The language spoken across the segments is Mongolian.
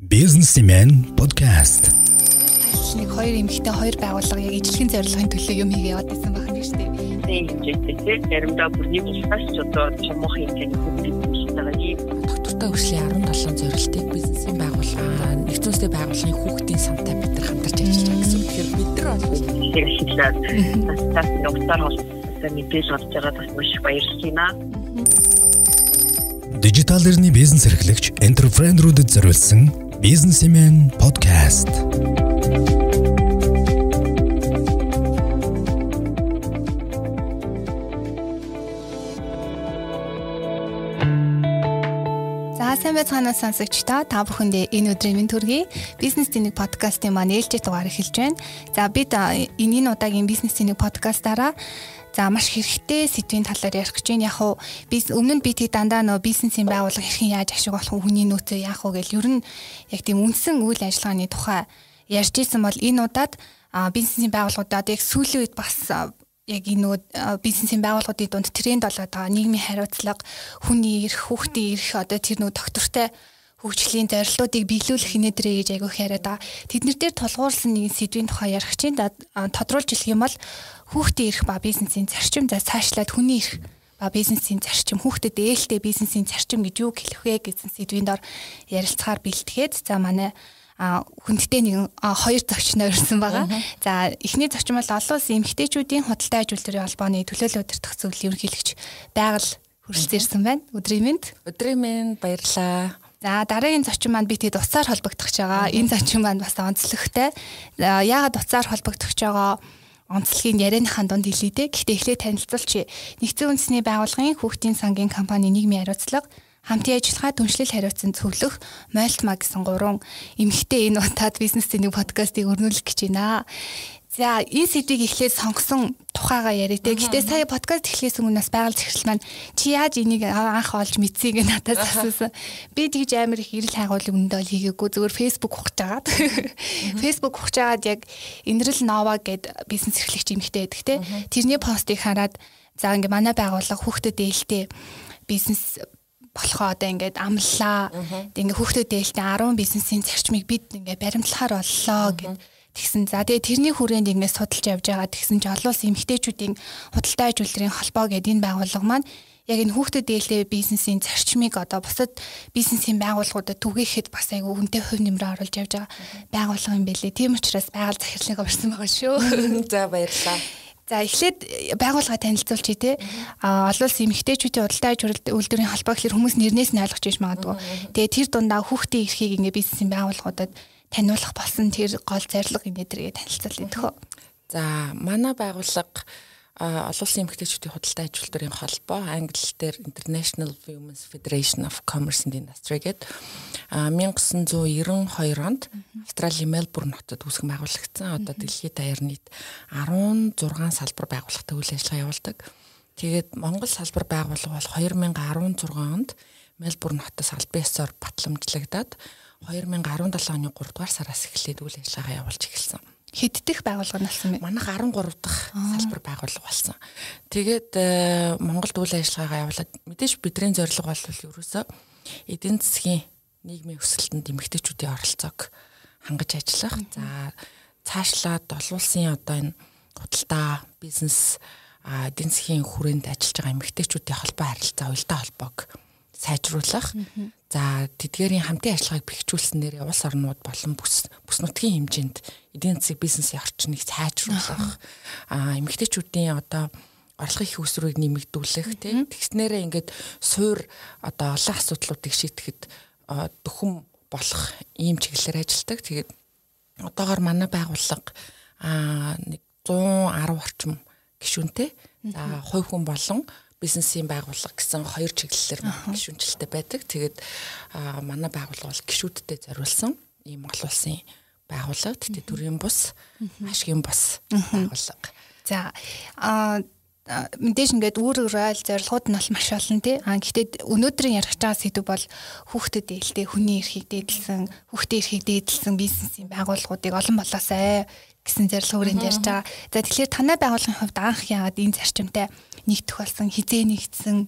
Businessman podcast. Нэг хоёр эмэгтэй хоёр байгууллага яг ижлэхэн зорилгын төлөө юм хийгээд яваад байсан байх нь шүү дээ. Тийм хэмжээтэй заримдаа бүрний булгаас ч одоо чамуух хэмжээний бүтээгдэхүүн байгаа юм. Доктортой хөгжлийн 17 зорилтыг бизнесийн байгууллага нэгдсэн үндэсний байгууллагын хүүхдийн самтай бид нар хамтарч ажиллаж байгаа гэсэн. Тэгэхээр бид нар бол Тэгэхээр шийдлээ. Бас тас нөхцөл холбоотой мэдээлэл олж байгаа бас маш баярлалаа юм аа. Дижитал эрхний бизнес эрхлэгч энтерпренерүүдэд зориулсан Businessman podcast. За сайн байцгаана сонсогчдоо та бүхэндээ энэ өдрийн мэнд төргий бизнес тэнэг подкастын маань ээлжид дугаар эхэлж байна. За бид а, энэний удаагийн бизнес тэнэг подкастаараа За маш хэрэгтэй сэдвийн талаар ярих гэж байна. Яг уу би өмнө нь би тэг дандаа нөө бизнесийн байгууллага хэрхэн яаж ашиг болох вэ? Хүний нөөцөө яах вэ гэл ер нь яг тийм үндсэн үйл ажиллагааны тухай ярьж исэн бол энэ удаад бизнесийн байгууллагуудад яг сүүлийн үед бас яг энэ бизнесийн байгууллагуудын дунд тренд болоод байгаа нийгмийн хариуцлага, хүний эрх, хүүхдийн эрх одоо тэр нөгөө доктортой хөгжлийн зорилтуудыг биелүүлэх нэдрээ гэж айгүйх яриад байгаа. Тэднэр дээр тулгуурласан нэгэн сэдвийн тухай ярих чинь тодруулж хэлэх юм бол хүүхдийн эрх ба бизнесийн зарчим за цаашлаад хүний эрх ба бизнесийн зарчим хүүхдэд ээлтэй бизнесийн зарчим гэж юу хэлэх вэ гэсэн сэдвийн дор ярилцахаар бэлтгээд за манай а хүндтэй нэгэн а, хоёр зочноо ирсэн байгаа. За эхний зочин бол олон улсын эмэгтэйчүүдийн худалдаа ажилтны холбооны төлөөлөл удирдах зөвлөлийн ерөнхийлөгч байгаль хүрэлцэн ирсэн байна. Өдрийн мэнд. өдрийн минь баярлаа. За дараагийн зочин маань би тэгэд уцаар холбогдох гэж байгаа. Энэ зочин маань бас онцлогтой. Яагаад уцаар холбогдох гэж байгаа? онцлогийг ярианыхаа дунд хэлээ дээ. Гэхдээ эхлээд танилцуулчих. Нэгдсэн үндэсний байгууллагын хүүхдийн сангийн компани нийгмийн хариуцлага хамтын ажиллагаа түншлэл хариуцсан цөглөх Мольтма гэсэн гурван эмэгтэй энэ удаад бизнес зэнийг подкастыг өрнүүлэх гэж байна. За энэ сэдвийг эхлээд сонгосон тухайгаа яриа дээ. Гэхдээ сая подкаст эхлээс өмнө бас байгаль захирал маань чи яаж энийг анх олж мэдсийг надаас асуусан. Би тэгж амар их ирэл хайгуул өмнөд бол хийгээгүй зөвхөн Facebook ухаж агаад. Facebook ухаж агаад яг Инрэл Нова гэд бизнес эрхлэгч эмэгтэй байдаг те. Тэрний постыг хараад за ингээ манай байгууллага хүүхдэд ээлтэй бизнес болохоо одоо ингээд амллаа. Ингээ хүүхдэд ээлтэй 10 бизнесийн зарчмыг бид ингээ баримтлахаар боллоо гэд Тэгсэн за тэгээ тэрний хүрээнд ингээд судалж явж байгаа тэгсэн чи олон улсын эмэгтэйчүүдийн худалдаа аж үйлдвэрийн холбоо гэдэг энэ байгууллага маань яг энэ хүүхдэд ээлтэй бизнесийн зарчмыг одоо бусад бизнесийн байгууллагуудад түгээхэд бас айгүй хүнтэй хувь нэмрээ оруулж явж байгаа байгууллага юм байлээ. Тийм учраас байгаль захирлыг орсон байгаа шүү. За баярлаа. За эхлээд байгууллага танилцуулчих тий. А олон улсын эмэгтэйчүүдийн худалдаа аж үйлдвэрийн холбоо гэхэлэр хүмүүс нэрнээс нь ойлгож иж магадгүй. Тэгээ тэр дундаа хүүхдийн эрхийг ингээ бизнесийн байгууллагуудад таниулах болсон тэр гол зорилго инээдрээ танилцуулъя төхөө. За манай байгууллага олон улсын эмэгтэйчүүдийн худалдаа аж үйлдвэрийн холбоо англиэр International Women's Federation of Commerce and Industry гэдэг а, 1992 онд Австралийн Мельбурн хотод үүсгэн байгуулагдсан. Одоо дэлхийд даяар нийт 16 салбар байгууллагатай үйл ажиллагаа явуулдаг. Тэгээд Монгол салбар байгууллага бол 2016 онд Мельбурн хотоос албан ёсоор батламжлагдаад 2017 оны 3 дугаар сараас эхлээд үйл ажиллагаа явуулж эхэлсэн. Хэддэх байгууллага болсон бэ? Манайх 13 дахь салбар байгууллага болсон. Тэгээд э, Монголд үйл ажиллагаагаа явуулаад мэдээж бидний зорилго бол ерөөсөө эдийн засгийн нийгмийн өсөлтөнд эмэгтэйчүүдийн оролцоог хангаж ажиллах. За цаашлаад олон улсын одоо энэ худалдаа, бизнес, эдийн засгийн хүрээнд ажиллаж байгаа эмэгтэйчүүдийн холбоо харилцаа, уялдаа холбоог сайжруулах. За тэдгээрийн хамтын ажиллагааг бэхжүүлснээр улс орнууд болон бүс бүс нутгийн хэмжээнд эдийн засаг бизнесийн орчныг сайжруулах. Аа эмэгтэйчүүдийн одоо орлогын их өсрүүг нэмэгдүүлэх тийм тэгснээрээ ингээд суур одоо олон асуудлуудыг шийдэхэд а, дөхөм болох ийм чиглэлээр ажилладаг. Тэгээд одоогоор манай байгууллага аа нэг 110 орчим гишүүнтэй. За хувь хүн болон бизнесийн байгууллага гэсэн хоёр чиглэлээр гишүүнчлэлтэй байдаг. Тэгээд манай байгууллага бол гишүүдтэй зориулсан ийм олон улсын байгууллага. Тэгтээ төрийн бус, ашигын бус байгууллага. За а мэдээж ингээд үүрэг ройл зорилгууд нь бол маш олон тий. А гэхдээ өнөөдрийн ярих байгаа сэдв бол хүүхдэд ээлтэй хүний эрхийг дээдлсэн, хүүхдийн эрхийг дээдлсэн бизнесийн байгууллагуудыг олон болоосай гэсэн зорилго хүрээнд ярьж байгаа. За тэгэхээр танай байгууллагын хувьд анх яагаад энэ зарчимтай нэгдэх болсон, хизээ нэгдсэн.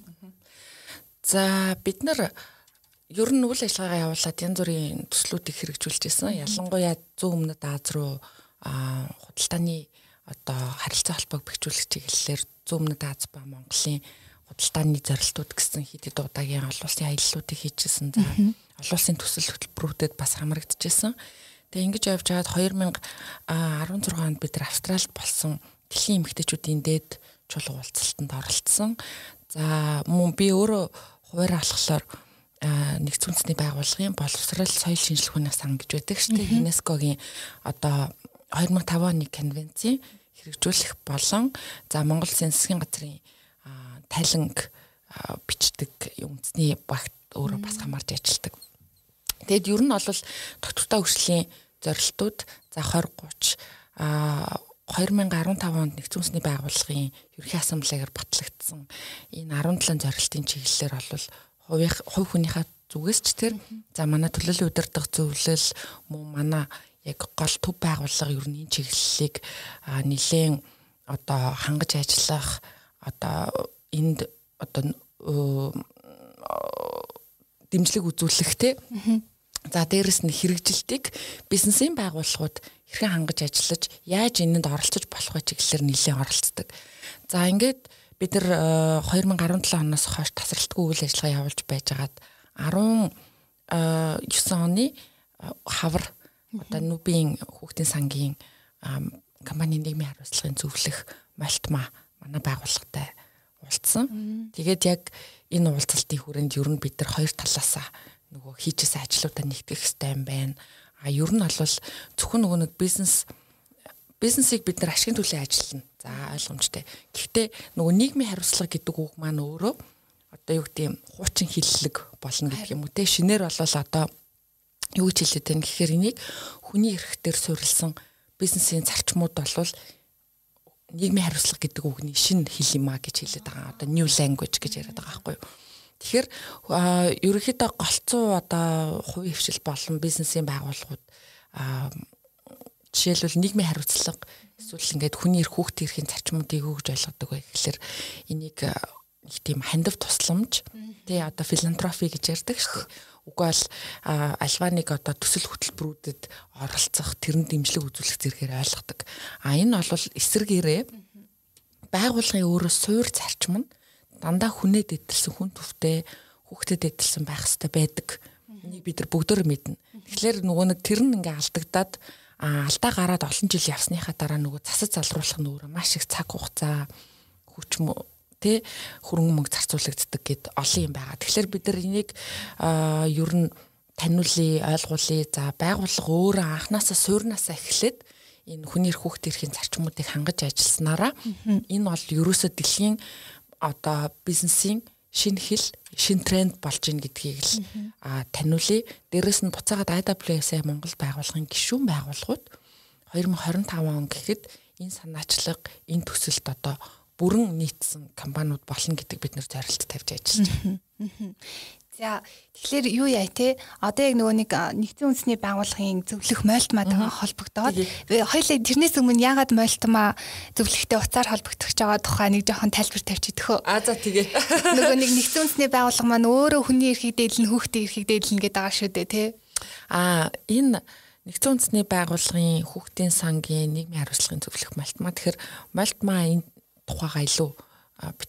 За бид нар ер нь үйл ажиллагаа явуулаад янз бүрийн төслүүдийг хэрэгжүүлж байсан. Ялангуяа зүүн өмнөд Аз руу худалдааны одоо харилцаа холбоог бэхжүүлэх чиглэлээр зүүн өмнөд Аз ба Монголын худалдааны зорилтууд гэсэн хэд хэд удаагийн олон улсын аяллуудыг хийжсэн. За олон улсын төсөл хөтөлбөрүүдэд бас хамрагдчихсэн. Тэгээ ингэж явж байгаад 2016 онд бид нар Австралид болсон дэлхийн эмэгтэйчүүдийн дээд чулуу уулзалтанд оролцсон. За мөн би өөрөө хуваарь алхахлаар нэгдсэн үндэсний байгууллагын боловсрал соёл шинжилгээний сан гэж байдаг шүү дээ. ЮНЕСКОгийн одоо 2005 оны конвенцийн хэрэгжүүлэх болон за Монгол Улсын засгийн газрын тайланг бичдэг үндэсний багт өөрөө бас хамаарч ажилладаг. Тэгэд ер нь бол тогтвортой хөгжлийн зорилтууд за 2030 а 2015 онд нэгдсэн үндэсний байгууллагын ерөнхий ассамблегаар батлагдсан. Энэ 17 зорилтын чиглэлээр бол хувийн хувь хүнийхээ зүгээс ч тэр за манай төлөөллийн удирдах зөвлөл мөн манай яг гол төв байгууллага ер нь энэ чиглэлийг нэлээд одоо хангаж ажиллах одоо энд одоо дэмжлэг үзүүлэх те За дээрэс нь хэрэгжилтийг бизнесийн байгууллагууд хэрхэн хангаж ажиллаж яаж энэнд оролцож болох вэ чиглэлээр нэлээд оролцдог. За ингээд бид нар 2017 оноос хойш тасралтгүй үйл ажиллагаа явуулж байжгаад 19 оны хавар одоо нүбийн хүүхдийн сангийн компанийн нийгмийн хариуцлагын зөвлөх малтма манай байгууллагатай уулзсан. Тэгээд яг энэ уулзалтын хүрээнд ер нь бид нар хоёр талаасаа нөгөө хийчихсэн ажлуудаа нэгтгэх хэрэгтэй юм байна. А ер нь бол зөвхөн нөгөө нэг бизнес бизнесийг бид нар ашигын төлөө ажиллана. За ойлгомжтой. Гэхдээ нөгөө нийгмийн хариуцлага гэдэг үг маань өөрөө одоо юу гэдэг юм хуучин хиллэг болно гэх юм уу те шинээр болол одоо юу гэж хэлээд байна гэхээр энийг хүний эрхтэр суурилсан бизнесийн зарчмууд болвол нийгмийн хариуцлага гэдэг үгний шинэ хэл юм а гэж хэлээд байгаа. Одоо new language гэж яриад байгаа байхгүй юу? Тэгэхээр ерөнхийдөө голцоо одоо хувийн хвшил болон бизнесийн байгууллагууд жишээлбэл нийгмийн хариуцлага эсвэл ингээд хүний эрх хүүхдийн эрхийн зарчмуудыг гэж ойлгодог вэ гэхэлэр энийг нэг тийм хандив тусламж тий одоо филантропи гэж ярьдаг шүү дээ. Угүй бол альва нэг одоо төсөл хөтөлбөрүүдэд оролцох тэрэн дэмжлэг үзүүлэх зэрэгээр ойлгодог. А энэ бол эсэргээрээ байгууллагын өөрөө суур зарчим нь дандаа хүнээд идэлсэн хүн төвтэй хүүхдэд идэлсэн байх хэрэгтэй байдаг. Энийг бид нар бүгдөө мэднэ. Тэгэхээр нөгөө нэг тэр нь ингээ алдагдаад алдаа гараад олон жил явсныхаа дараа нөгөө засаж залруулах өөрөө маш их цаг хугацаа хүч мө тэ хөрөнгө мөнгө зарцуулагддаг гэд олон юм байгаа. Тэгэхээр бид нар энийг ер нь таниулъя, ойлгуулъя. За байгууллага өөрөө анханасаа суурнаасаа эхлээд энэ хүний эрх хүүхд эрхийн зарчмуудыг хангаж ажилласнараа энэ бол ерөөсөө дэлхийн одоо бизнесийн шинэ хэл, шинэ тренд болж ийн гэдгийг л таниулъя. Дээрэс нь буцаагаад IWS Монгол байгууллагын гишүүн байгууллагууд 2025 он гэхэд энэ санаачлага, энэ төсөлд одоо бүрэн нийцсэн компаниуд болно гэдэг бид нэр зорилт тавьж ажиллаж байна. За тэгэхээр юу яа те? Одоо яг нөгөө нэг нэгдсэн үндэсний байгууллагын зөвлөх мольтмаатайгаа холбогдоод хоёлаа тэрнээс өмнө яагаад мольтмаа зөвлөхтэй уцаар холбогдох байгаа тухай нэг жоохон тайлбар тавьчих үү? А за тэгээ нөгөө нэг нэгдсэн үндэсний байгууллага маань өөрөө хүний эрхийг дээдлэн хүүхдийн эрхийг дээдлэн гэдэг байгаа шүү дээ те А энэ нэгдсэн үндэсний байгууллагын хүүхдийн сангийн нийгмийн хариуцлагын зөвлөх мольтмаа тэгэхээр мольтмаа энэ тухайгаа илүү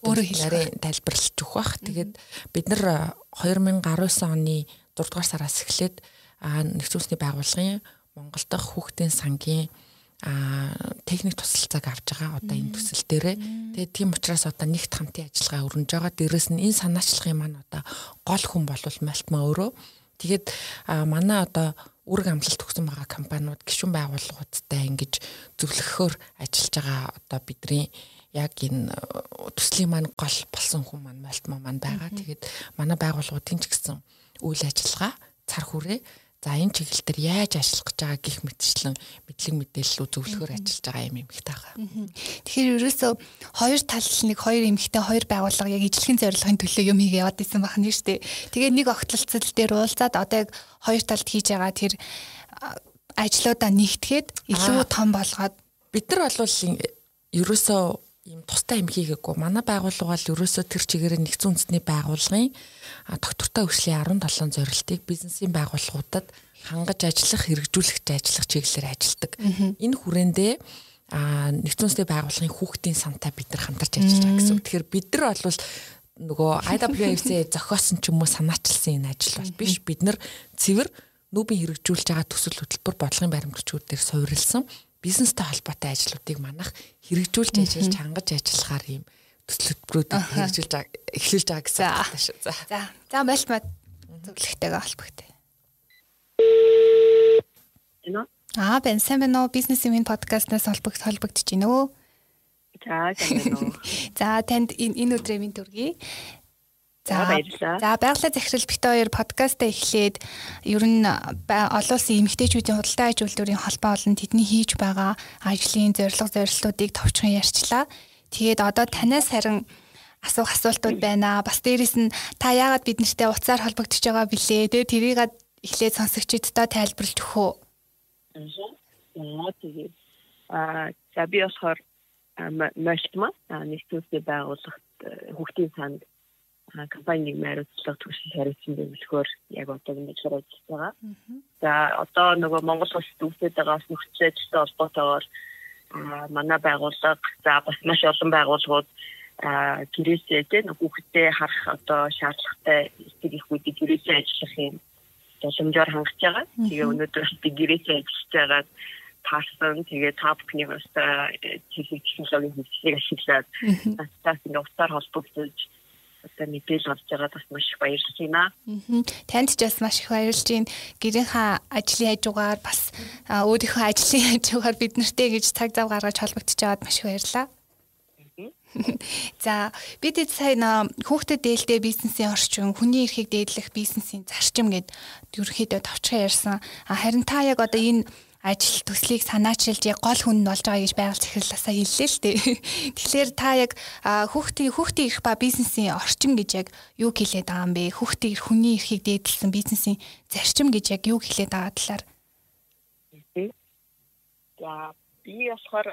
нарийн тайлбарлаж өгөх бах. Тэгээд бид нар 2019 оны 6 дугаар сараас эхлээд нэгдсэн үндэсний байгууллагын Монгол дахь хүүхдийн сангийн техник тусалцааг авж байгаа. Одоо энэ төсөл дээрээ тэгээд тийм учраас одоо нэгт хамтын ажиллагаа өрнөж байгаа. Дээрэс нь энэ санаачлагын маань одоо гол хүн болвол малтмаа өөрөө. Тэгээд манай одоо үрг амлалт өгсөн байгаа компаниуд гишүүн байгууллагуудтай ингэж зөвлөхөөр ажиллаж байгаа одоо бидний яг энэ э, төслийн маань гол болсон хүн маань малтмаа маань байгаа. Тэгээд манай байгууллагуудын ч гэсэн үйл ажиллагаа цар хүрээ За энэ чиглэл дээр яаж ажиллах гэж байгаа гих мэтчлэн мэдлэг мэдээлэл зөвлөхөр ажиллаж байгаа юм эмхтэй байгаа. Тэгэхээр ерөөсөө хоёр тал нэг хоёр эмхтэй хоёр байгууллага яг ижлэхэн зорилгын төлөө юм хийгээ яваад исэн байх нь шүү дээ. Тэгээ нэг огтлцол дээр уулзаад одоо яг хоёр талд хийж байгаа тэр ажлуудаа нэгтгэхэд илүү том болгоод бид нар бол ерөөсөө ийм тустай юм хийгээгүй. Манай байгууллага бол ерөөсөө тэр чигээрээ нэгдсэн үндэсний байгууллагын доктортой хөгжлийн 17 зорилтыг бизнесийн байгууллагуудад хангаж ажиллах, хэрэгжүүлэх, ажиллах чиглэлээр ажилладаг. Энэ хүрээндээ а нэгдсэн үндэсний байгууллагын хүүхдийн сантай бид нар хамтарч ажиллаж байгаа гэсэн. Тэгэхээр бид нар бол нөгөө IWFC зохиосон ч юм уу санаачилсан энэ ажил бол биш. Бид нар цэвэр нүүбийн хэрэгжүүлж байгаа төсөл хөтөлбөр бодлогын баримтчүүд дээр суурилсан бизнестэй холбоотой ажлуудыг манах хэрэгжүүлж ажиллаж хангаж ажиллахаар ийм төсөл хөтөлбөрүүдийг хэрэгжүүлж эхлүүлж байгаа гэсэн байна шүү. За. За. За байлмаа зөвлөгтэйгээ холбогдъё. Энэ Аа, бэн сайн байна уу? Бизнес юм подкастнаас холбогд холбогдож байна уу? За, сайн байна уу? За, танд энэ энэ өдрийн минь төргий. За баярлалаа. За байгалаа захирал бит хоёр подкастаа эхлээд ер нь олон улсын эмэгтэйчүүдийн худалдаа аж үйлдвэрийн холбоо болон тэдний хийж байгаа ажлын зорилго зорилтуудыг товчхон ярьчлаа. Тэгээд одоо танаас харин асуух асуултууд байна. Бас дээрэс нь та яагаад бид нартэй уцаар холбогдож байгаа билээ? Тэгээд тэрийг эхлээд сонсогчдод тайлбарлаж өгөх үү? Аа тэгээд аа за би болохоор мэлтма нэгтүүлсэн байгууллагт хүүхдийн санд компаниг найруулах түвшин хариуцсан зөвлөхөөр яг одоо ингэж хариуцж байгаа. За одоо нөгөө Монгол улсад үүсэж байгаа бас нөхцөлтэй холбоотойгоор манай байгууллага за бас маш олон байгууллагууд гэрээсээ тийм хүүхдэд харах одоо шаардлагатай эцэг эхүүдийг гэрээсээ ажиллах юм боломжоор хангаж байгаа. Тэгээ өнөөдөр би гэрээсээ ажиллаж байгаа таасан тэгээ та бүхний бас техник технологийн хөгжлийг ашиглаад тастаас ингээ уцаар холбогдож одоо мэдээлэл авч байгаа бас маш их баярлж байна. Танд ч бас маш их баярлж байна. Гэрийнхаа ажлын хажуугаар бас өөрийнхөө ажлын хажуугаар бид нартэй гэж цаг зав гаргаж холбогдож байгаад маш их баярлалаа. За бид сайн хүүхдэд дээлтэй бизнесийн орчин, хүний эрхийг дээдлэх бизнесийн зарчим гэд ерөөхдөө товчхон ярьсан. Харин та яг одоо энэ ажил төслийг санаачилж яг гол хүн нь болж байгаа гэж байгаль захирлаасаа хэллээ л дээ. Тэгэхээр та яг хүүхдийн хүүхдийн эрх ба бизнесийн орчин гэж яг юу хэлээд байгаа юм бэ? Хүүхдийн эрх хүний эрхийг дээдлсэн бизнесийн зарчим гэж яг юу хэлээд байгаа талаар. За би болохоор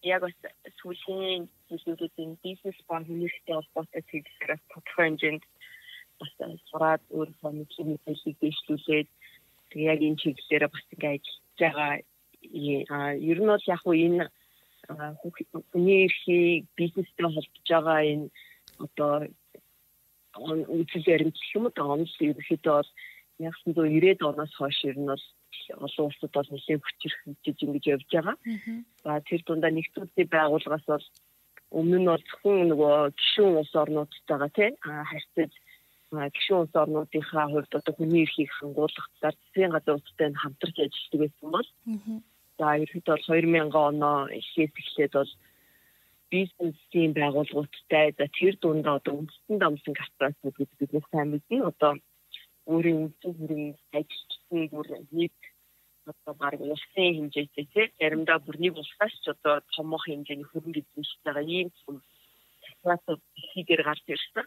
яг бас сүүлийн зүйлүүдийн бизнес ба хүний эрхтэй холбоотой чиглэлээр тодорхой хэмжээнд бас сураад өөрийнхөө мэдлэг дэвшлүүлээд Тэгээ яг энэ чиглэлээр бас ингээ ажиллаж байгаа. Аа ер нь бол яг уу энэ хүний эрхийг бизнестэй холбож байгаа энэ одоо үйл баримтлах юм уу онц ерөөхдөө бол 1990-ад оноос хойш ер нь бол олон улсад бол нэлээд хүчирхэгдэж ингэж явж байгаа. За тэр дундаа нэгдүүлсэн байгууллагаас бол өмнө нь бол зөвхөн нөгөө гишүүн улс орнуудтайгаа тийм харьцаж гишүүн улс орнуудынхаа хувьд одоо хүний эрхийг хангуулах талаар засгийн газар улстай хамтарч ажилладаг байсан бол за ерөөхдөө бол 2000 оноо эхлээд эхлээд бол бизнесийн байгууллагуудтай за тэр дундаа одоо үндэстэн дамсан корпорац гэдэг бид сайн мэднэ. Одоо өөрийн үндсэн хэрэг ажилчдын бүр нэг одоо баг улсын хэмжээтэй тийм заримдаа бүр нэг улсаас ч одоо томох хэмжээний хөрөнгө эзэмшиж байгаа ийм корпорац хийгээр гарч ирсэн.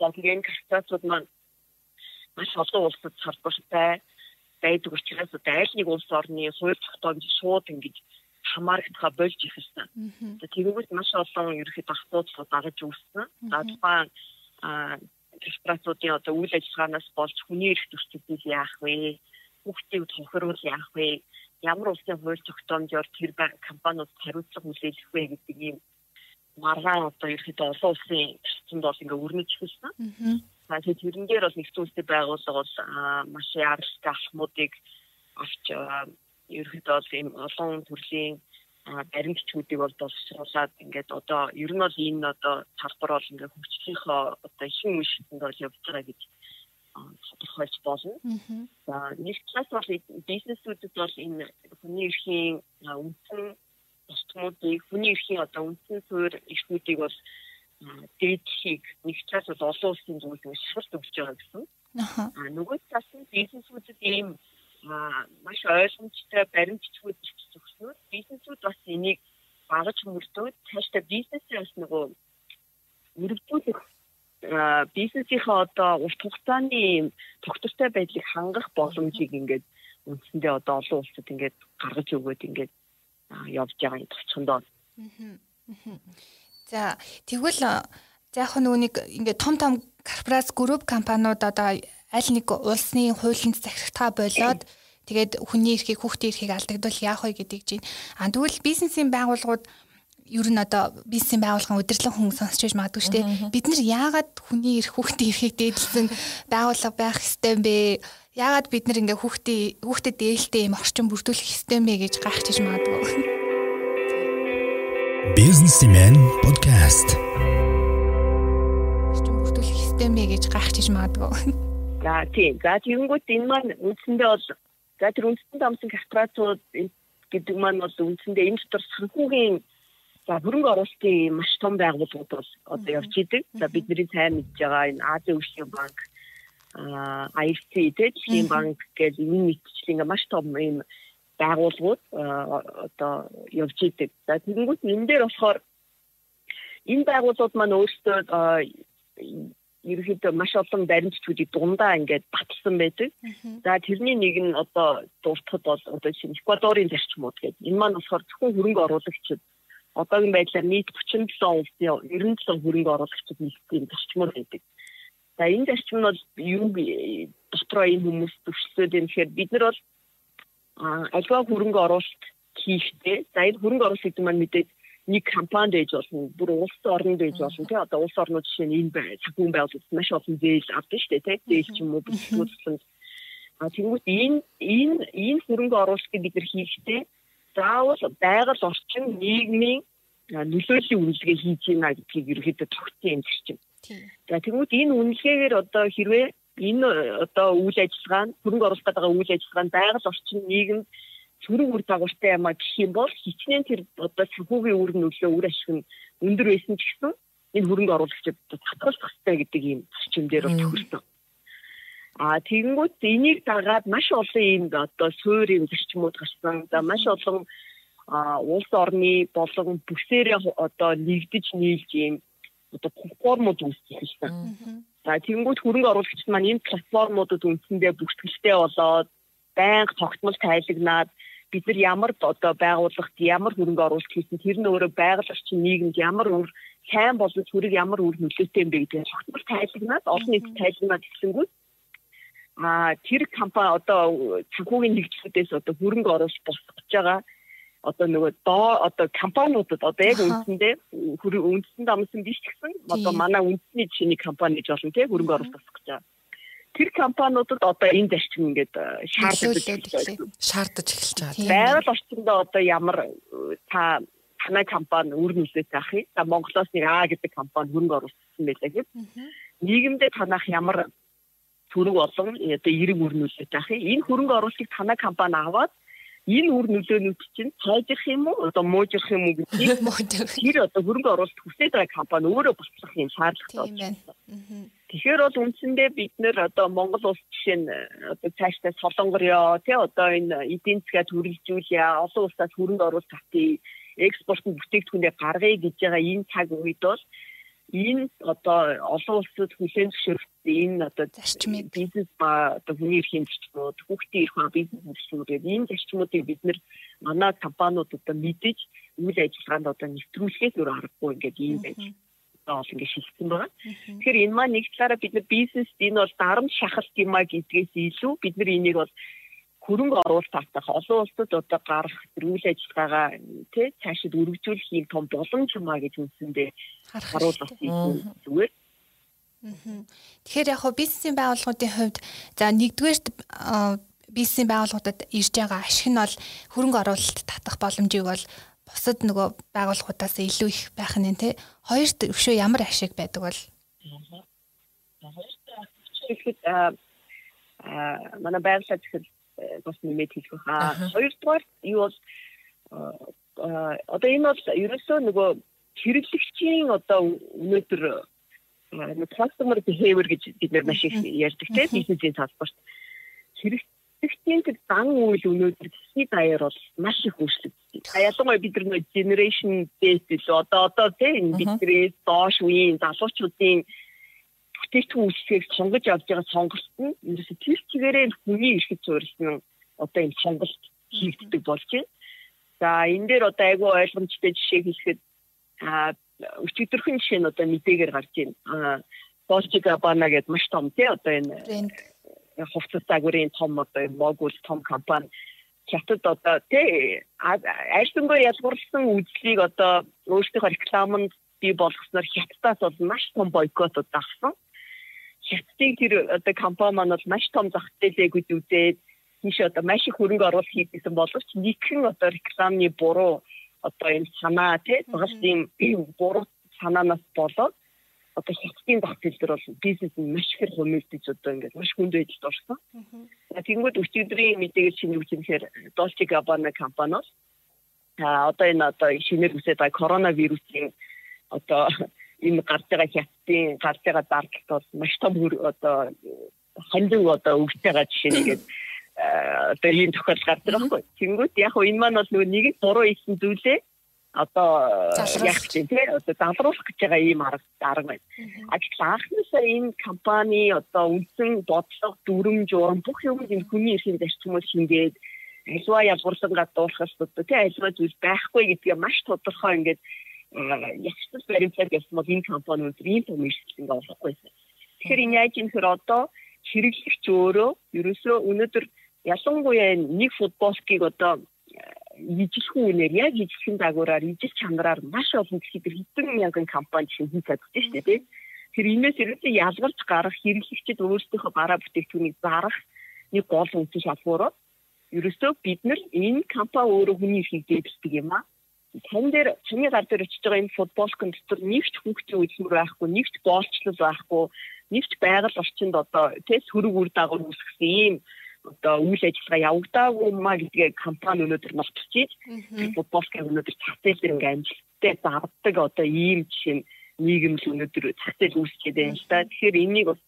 Энэ картацууд маань маш олон улсад салбартай байдаг учраас аль нэг улс орны хууль тогтоомж шууд ингэж хамаарагдхаа болж ихсэн. Тэгвэл маш олон ерөөхдөө асуудал дагаж үүссэн. За тухайн корпорациудын одоо үйл ажиллагаанаас болж хүний эрх зөрчилдөг яах вэ? Хүүхдийг тохируул яах вэ? Ямар улсын хууль тогтоомжоор тэр компаниуд хариуцлага хүлээх вэ гэдэг ийм маргаан одоо ерөөхдөө олон улсын эрчимд бол ингээ өрнөж эхэлсэн. За тэгээд тэрэн дээр бол улстай байгууллага бол маш яралтай алхмуудыг авч ерөөхдөө бол ийм олон төрлийн баримтчүүдийг бол боловсруулад ингээд одоо ер нь бол энэ одоо салбар бол ингээ хөгжлийнхөө одоо ихэн үеийнхэнд бол явж байгаа гэж тодорхойлж болно. За нэг талаас бол бизнесүүдэд бол энэ хүний эрхийн үндсэн бусдуудыг хүний эрхийн одоо үндсэн суурь эрхүүдийг бол дээдлэхийг нэг цаас бол олон улсын зүйл шалгалт өгч байгаа гэсэн. Аа нөгөө цаас нь бизнесүүдэд ийм маш ойлгомжтой баримтчгууд зөвхөн бизнесүүд бас энийг багаж мөрдөөд цаашдаа бизнесээ бас нөгөө өргөдүүлэх бизнесийнхээ одоо урт хугацааны тогтвортой байдлыг хангах боломжийг ингээд үндсэндээ одоо олон улсад ингээд гаргаж өгөөд ингээд явж байгаа юм товчхондоо За тэгвэл за яг нөгөө нэг ингээд том том корпорац групп компаниуд одоо аль нэг улсны хуулинд захирагтаа болоод тэгээд хүний эрхийг хүүхдийн эрхийг алдагдвал яах вэ гэдэг чинь. А тэгвэл бизнесийн байгууллагууд ер нь одоо бизнесийн байгууллагын удирдлага хүн сонсч байж магадгүй шүү дээ. Бид нар яагаад хүний эрх хүүхдийн эрхийг дээдлсэн байгууллага байх ёстой юм бэ? Яагаад бид нар ингээ хүүхдийн хүүхдэд дээлтэй юм орчин бүрдүүлэх бэ гэж гайхчихж магадгүй. Businessman podcast. Орчин бүрдүүлэх бэ гэж гайхчихж магадгүй. За тийм. За тэгэнгүүт энэ маань үндсэндээ бол за тэр үндсэндээ амсан корпорацууд гэдэг маань бол үндсэндээ энэ дотор санхүүгийн За хөрөнгө оруулалтын маш том байгууллагууд бол одоо явж идэг. За бидний сайн мэдж байгаа энэ Азийн хөгжлийн банк IFC дэлхийн банк гэдэг энэ мэтчил ингээ маш том юм байгууллагууд одоо явж идэг. За тэгэнгүүт энэ дээр болохоор энэ байгууллагууд маань өөрсдөө ерөнхийдөө маш олон баримтчүүдийг дундаа ингээд батлсан байдаг. За тэрний нэг нь одоо дуртахад бол одоо чинь Эквадорын зарчмууд гэдэг. Энэ маань болохоор зөвхөн хөрөнгө оруулагчид одоогийн байдлаар нийт 37 улсын 97 хөрөнгө оруулагчид нийтийн зарчмууд байдаг. За энэ зарчим нь бол юу дотроо энэ хүмүүс төвшлөөд юм. Гэхээр бид нар бол альва хөрөнгө оруулалт хийхдээ за энэ хөрөнгө оруулалт гэдэг маань мэдээд нэг компанид байж болно бүр улс орнд байж болно тий. Одоо улс орнууд жишээ нь энэ бай цагуун байгууллагууд маш олон зээл авдаг шүү дээ тий зээл ч юм уу бүсгүүцлэн а тэгвэл энэ энэ энэ хөрөнгө оруулалтыг бид нар хийхдээ заавал байгаль орчин нийгмийн нөлөөллийн үнэлгээ хийж ийна гэдгийг ерөөхдөө тогтсон юм чинь. За тэгвэл энэ үнэлгээгээр одоо хэрвээ энэ одоо үйл ажиллагаа нь хөрөнгө оруулах гэдэг үйл ажиллагаа нь байгаль орчин нийгэмд сөрөг үр дагавартай юм а гэх юм бол хичнээн тэр одоо санхүүгийн үр нөлөө үр ашиг нь өндөр байсан ч гэсэн энэ хөрөнгө оруулагчид татгалзах хэрэгтэй гэдэг ийм зөрчмөөр тохирсон. А тэгэнгүүт энийг дагаад маш олон юм одоо суурийн зөрчмүүд гарсан. За маш олон улс орны болон бүсээрээ одоо нэгдэж нийлж юм одоо платформуд үүсчихсэн. За тэгэнгүүт хөрөнгө оруулагчид маань энэ платформудад үндсэндээ бүртгэлтэй болоод байнга тогтмол тайлагнаад бид нар ямар одоо байгууллагт ямар хөрөнгө оруулалт хийсэн тэр нь өөрөө байгаль орчин нийгэмд ямар үр сайн болон төрөг ямар үр нөлөөтэй юм бэ гэдгийг тогтмол тайлагнаад олон нийт тайлагнаад гисэнгүүт а тэр компани одоо санхүүгийн нэгдлүүдээс одоо хөрөнгө оруулалт босгож байгаа одоо нөгөө доо одоо компаниудад одоо яг үндсэндээ үндсэнд амсан биш гэсэн одоо манай үндэсний жишээний компани гэж болно тий хөрөнгө оруулалт босгож байгаа. Тэр компаниудад одоо энэ зарчим ингээд э, шаардаж шаардаж эхэлж байгаа. Байгаль орчиндөө одоо ямар э, та танай компани үр нөлөөтэй ах юм. За Монголоос нэг А гэдэг компани хөрөнгө оруулсан байлаа гэд. Нийгэмдээ танах ямар төрөг олон одоо эрэг үр нөлөөтэй ах юм. Энэ хөрөнгө оруулалтыг танай компани аваад энэ үр нөлөөнүүд чинь сайжрах юм уу? Одоо муужрах юм уу гэдгийг тэр одоо хөрөнгө оруулалт хүсэж байгаа компани өөрөө бослох юм шаардлагатай байна. Тэгэхээр бол үндсэндээ бид нэр одоо Монгол улс жишээ нь одоо цаашдаа солонгорё тий одоо энэ эдийн засгаа төрөлжүүлье олон улсаас хөрөнгө оруулалт татъя экспортын бүтээгдэхүүнээ гаргая гэж байгаа энэ цаг үед бол энэ одоо олон улсад хүлээн зөвшөөрсөн энэ одоо зарчмыг. бизнес ба одоо хүний эрхийн зарчмууд, хүүхдийн эрх ба бизнес зарчмуудыг энэ зарчмуудыг бид нэр манай компаниуд одоо мэдэж үйл ажиллагаанд одоо нэвтрүүлэхээс өөр аргагүй ингээд ийм байж ол ингээд шилжсэн байгаа. Тэгэхээр энэ маань нэг талаараа бид нар бизнес энэ бол дарамт шахалт юм а гэдгээс илүү бид нар энийг бол хөрөнгө оруулалт татах олон улсад одоо гарах үйл ажиллагаагаа тий цаашид өргөжүүлэх юм том боломж юм а гэж үндсэндээ харуулах зүгээр. Тэгэхээр яг хөө бизнесийн байгууллагуудын хувьд за нэгдүгээрт бизнесийн байгууллагуудад ирж байгаа ашиг нь бол хөрөнгө оруулалт татах боломжийг бол бусад нөгөө байгууллагуудаас илүү их байх нь тий. Хоёрт өшөө ямар ашиг байдаг бол? Хоёрт а манай байгууллага зөвхөн бас нэмээд хэлэх баха. Хоёрдугаар юу бол одоо энэ бол ерөөсөө нөгөө хэрэглэгчийн одоо өнөөдөр customer behavior гэж бид нар маш их ярьдаг тийм бизнесийн салбарт. Хэрэглэгчийн тэр дан үйл өнөөдөр дэлхийд даяар бол маш их өөрчлөгдсөн. Ялангуяа бид нар generation based л одоо одоо тийм бидний доош үеийн залуучуудын бүтээгдэхүүн үйлчлэгийг сонгож авч байгаа сонголт нь ерөөсө тэр чигээрээ хүний эрхт суурилсан одоо энэ сонголт хийгддэг болж байна. За энэ дээр одоо айгүй ойлгомжтой жишээ хэлэхэд а өчигдөрхөн жишээ нь одоо мэдээгээр гарч байна. Dolce Gabbana гэдэг маш том тий одоо энэ хувцас загварын том одоо могул том компани хятад одоо тий айлтангуй ялгуурласан үзлийг одоо өөрсдийнхөө рекламанд бий болгосноор хятадаас бол маш том бойкотууд авсан. Хятадын тэр одоо компани маань бол маш том зах зээлээгүүд үзээд тийш одоо маш их хөрөнгө оруулалт хийсэн боловч нэгэн одоо рекламны буруу одоо энэ санаа тий ийм буруу санаанаас болоод одоо хятадын зах зээл дээр бол бизнес нь маш их хөнөөлдөж одоо ингээд маш хүнд байдалд орсон. Тэгэнгүүт өчигдрийн мэдээгээр шинэ үг хэлэхээр Dolce Gabbana компаниос а одоо энэ одоо шинээр үсээд байгаа коронавирусын одоо энэ гарч байгаа хятадын гарч байгаа дардлт бол маш том одоо хандив одоо өгч байгаа жишээ нэгээд одоо ийм тохиолдол гарч байгаа байхгүй. Тэнгүүт яг хөө энэ маань бол нөгөө нэг буруу ийсэн зүйлээ одоо яг тийм тий одоо залруулах гэж байгаа ийм арга арга байна. А гэтэл анхнаасаа энэ компани одоо үндсэн бодлого дүрм журам бүх юм энэ хүний эрхийн зарчмыг шингээд альва язгуурлангаа дуурахаас одоо тий альва зүйл байхгүй гэдгээ маш тодорхой ингээд ягчтал баримтаар гэсэн бол энэ компани том ирсэн ингээ болохгүйсэн. Тэгэхээр энэ яаж юм хэр одоо хэрэглэгч өөрөө ерөөсөө өнөөдөр ялангуяа нэг футболкийг одоо ижлэхэн үнээр яг ижлэхэн дагуураар ижил чанараар маш олон дэлхийд хэдэн мянган компани шиг хийж чаддаг шүү дээ. Тэр инээс ерөөсөө ялгарч гарах хэрэглэгчид өөрсдийнхөө бараа бүтээгдэхүүнийг зарах нэг гол үндэс шалгуураа ерөөсөө бид нар энэ компани өөрөө хүний эрхийг дээдэлдэг юм аа. Тан дээр чиний гар дээр очиж байгаа энэ футболкын дотор нэгч хүүхдийн үзмэр байхгүй, нэгч боолчлол байхгүй, нэгч байгаль орчинд одоо тийм сөрөг үр дагавар үүсгэсэн ийм одоо үйл ажиллагаа явагдаагүй маа гэдгээ компани өнөөдөр мартчихийд футболкийг өнөөдөр цах зээл дээр ингээм амжилттай зардаг одоо ийм жишээ нийгэм л өнөөдөр цах зээл үүсчихэд байна л да. Тэгэхээр энийг бас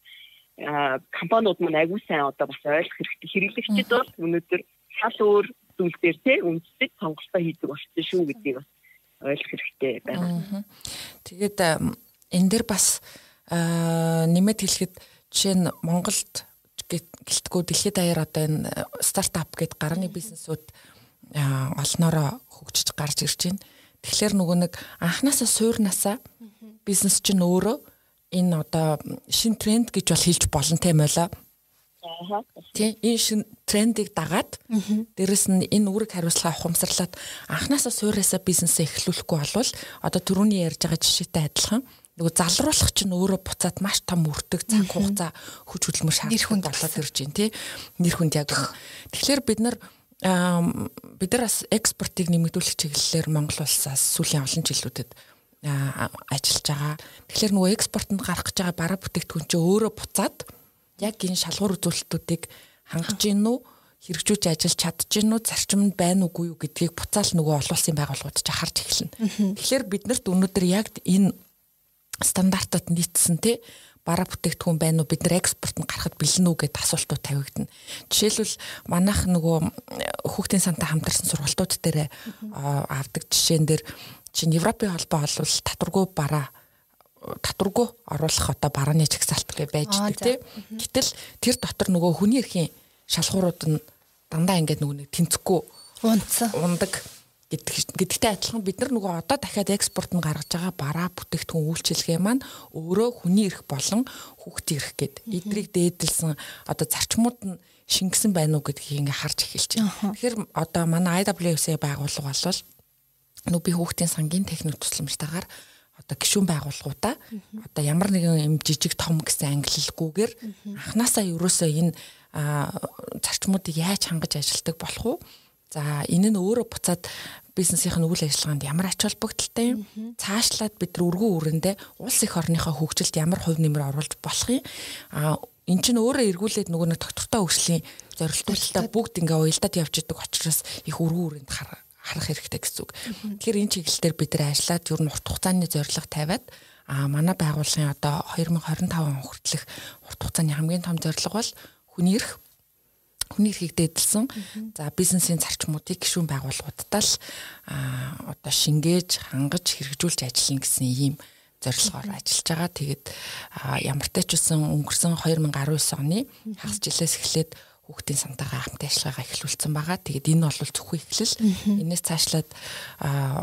компаниуд маань агүй сайн одоо бас ойлгох хэрэгтэй. Хэрэглэгчид бол өнөөдөр шал өөр зүйл дээр те үндэслэж сонголтоо хийдэг болчихсон шүү гэдгийг бас ойлгох хэрэгтэй байна. Тэгээд энэ дээр бас нэмэт хэлэхэд жишээ нь Монголд гэлтгүү дэлхийд даяар одоо энэ стартап гэд гарааны бизнесүүд олноороо хөгжиж гарч ирж байна. Тэгэхээр нөгөө нэг анханасаа суурнасаа бизнес чинь өөрөө энэ одоо шин тренд гэж бол хэлж болно тийм байлаа. Тийм энэ шин трендийг дагаад дээрэс нь энэ үүрэг хариуцлага ухамсарлаад анханасаа суурьасаа бизнесээ эхлүүлэхгүй болвол одоо түрүүний ярьж байгаа жишээтэй адилхан нөгөө залруулах чинь өөрөө буцаад маш том өртөг цаг хугацаа хүч хөдөлмөр шаардлагатай болоод ирж байна тий. Нэр хүнд яг тэгэхээр бид нар бид нар бас экспортыг нэмэгдүүлэх чиглэлээр Монгол улсаас сүүлийн олон жилүүдэд ажиллаж байгаа. Тэгэхээр нөгөө экспортод гарах гэж байгаа бараа бүтээгдэхүүн чинь өөрөө буцаад яг энэ шалгуур үзүүлэлтүүдийг хангаж гин үү хэрэгжүүлж ажиллаж чадж гин үү зарчимд байна уугүй юу гэдгийг буцаал нөгөө олон улсын байгууллагууд ч харж эхэлнэ. Тэгэхээр биднэрт өнөөдөр яг энэ стандартад нийцсэн тий бараа бүтээгдэхүүн байна уу бид нар экспортод гарахад бэлэн үү гэдэг асуултууд тавигдана. Жишээлбэл манайх нөгөө хүүхдийн сантай хамтарсан сургалтууд дээр авдаг жишээн дээр чинь Европын холбоо бол татваргүй бараа татваргүй оруулах одоо барааны чагсаалт гэж байж байгаа тий. Гэтэл тэр дотор нөгөө хүний эрхийн шалгуурууд нь дандаа ингээд нөгөө нэг тэнцэхгүй унтсан ундаг гэдэгтэй адилхан бид нар нөгөө одоо дахиад экспорт нь гаргаж байгаа бараа бүтээгдэхүүн үйлчилгээ маань өөрөө хүний эрх болон хүүхдийн эрх гэд эдрийг дээдэлсэн одоо зарчмууд нь шингэсэн байна уу гэдгийг ингээ харж эхэлж байна. Тэгэхээр одоо манай IWS байгууллага болвол нөө би хүүхдийн сангийн техник тусламжтайгаар одоо гишүүн байгууллагуудаа одоо ямар нэгэн юм жижиг том гэсэн ангиллалгүйгээр анханасаа ерөөсөө энэ зарчмуудыг яаж хангаж ажилтдаг болох уу? За энэ нь өөрөө буцаад бизнесийн үйл ажиллагаанд ямар ач холбогдолтой юм? Цаашлаад бид өргөн үүрэндээ улс их орныхоо хөгжилд ямар хувь нэмэр оруулж болох юм? А эн чинь өөрөө эргүүлээд нөгөө нэг доктортой хөгжлийн зорилтуудтай бүгд ингээ уялдаад явж идэг учраас их өргөн үүрэнд харах хэрэгтэй гэсэн үг. Тэгэхээр энэ чиглэлээр бид нар ажиллаад ер нь урт хугацааны зорилго тавиад а манай байгууллагын одоо 2025 он хүртэлх урт хугацааны хамгийн том зорилго бол хүний эрх хүний эрхийг дээдэлсэн. За бизнесийн зарчмуудыг гишүүн байгууллагуудад л одоо шингээж, хангаж, хэрэгжүүлж ажиллана гэсэн ийм зорилгоор ажиллаж байгаа. Тэгээд ямар ч ч үсэн өнгөрсөн 2019 оны хагас жилээс эхлээд хүүхдийн сантайгаа хамт ажиллагаагаа эхлүүлсэн байгаа. Тэгээд энэ бол зөвхөн эхлэл. Энээс цаашлаад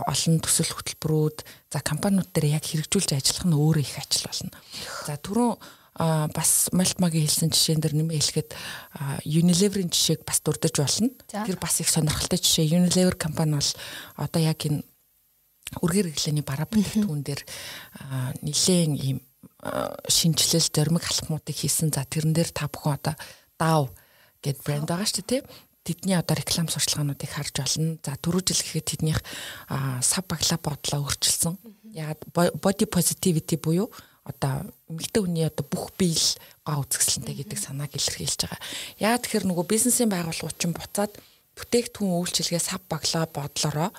олон төсөл хөтөлбөрүүд за компаниуд дээр яг хэрэгжүүлж ажиллах нь өөрөө их ажил болно. За түрүүн а бас малтмагийн хэлсэн жишээн дээр нэмээ хэлэхэд Unilever-ийн жишээг бас дурдж болно. Тэр бас их сонирхолтой жишээ. Unilever компани бол одоо яг энэ үргээр хэрэглээний бараа бүтээгдэхүүн дээр нэлээд ийм шинжилэл зоримог халахмуудыг хийсэн. За тэрэн дээр та бүхэн одоо DAW гэд брэнд байгаа шүү дээ тэдний одоо реклам сурчлагынуудыг харж болно. За дөрөв жил гэхэд тэднийх сав баглаа бодлоо өөрчилсөн. Ягаад body positivity буюу одоо эмэгтэй хүний одоо бүх биел га үзэсгэлэнтэй гэдэг санааг илэрхийлж байгаа. Яа тэгэхээр нөгөө бизнесийн байгууллагууд чинь буцаад бүтээгдэхүүн үйлчилгээ сав баглаа бодлороо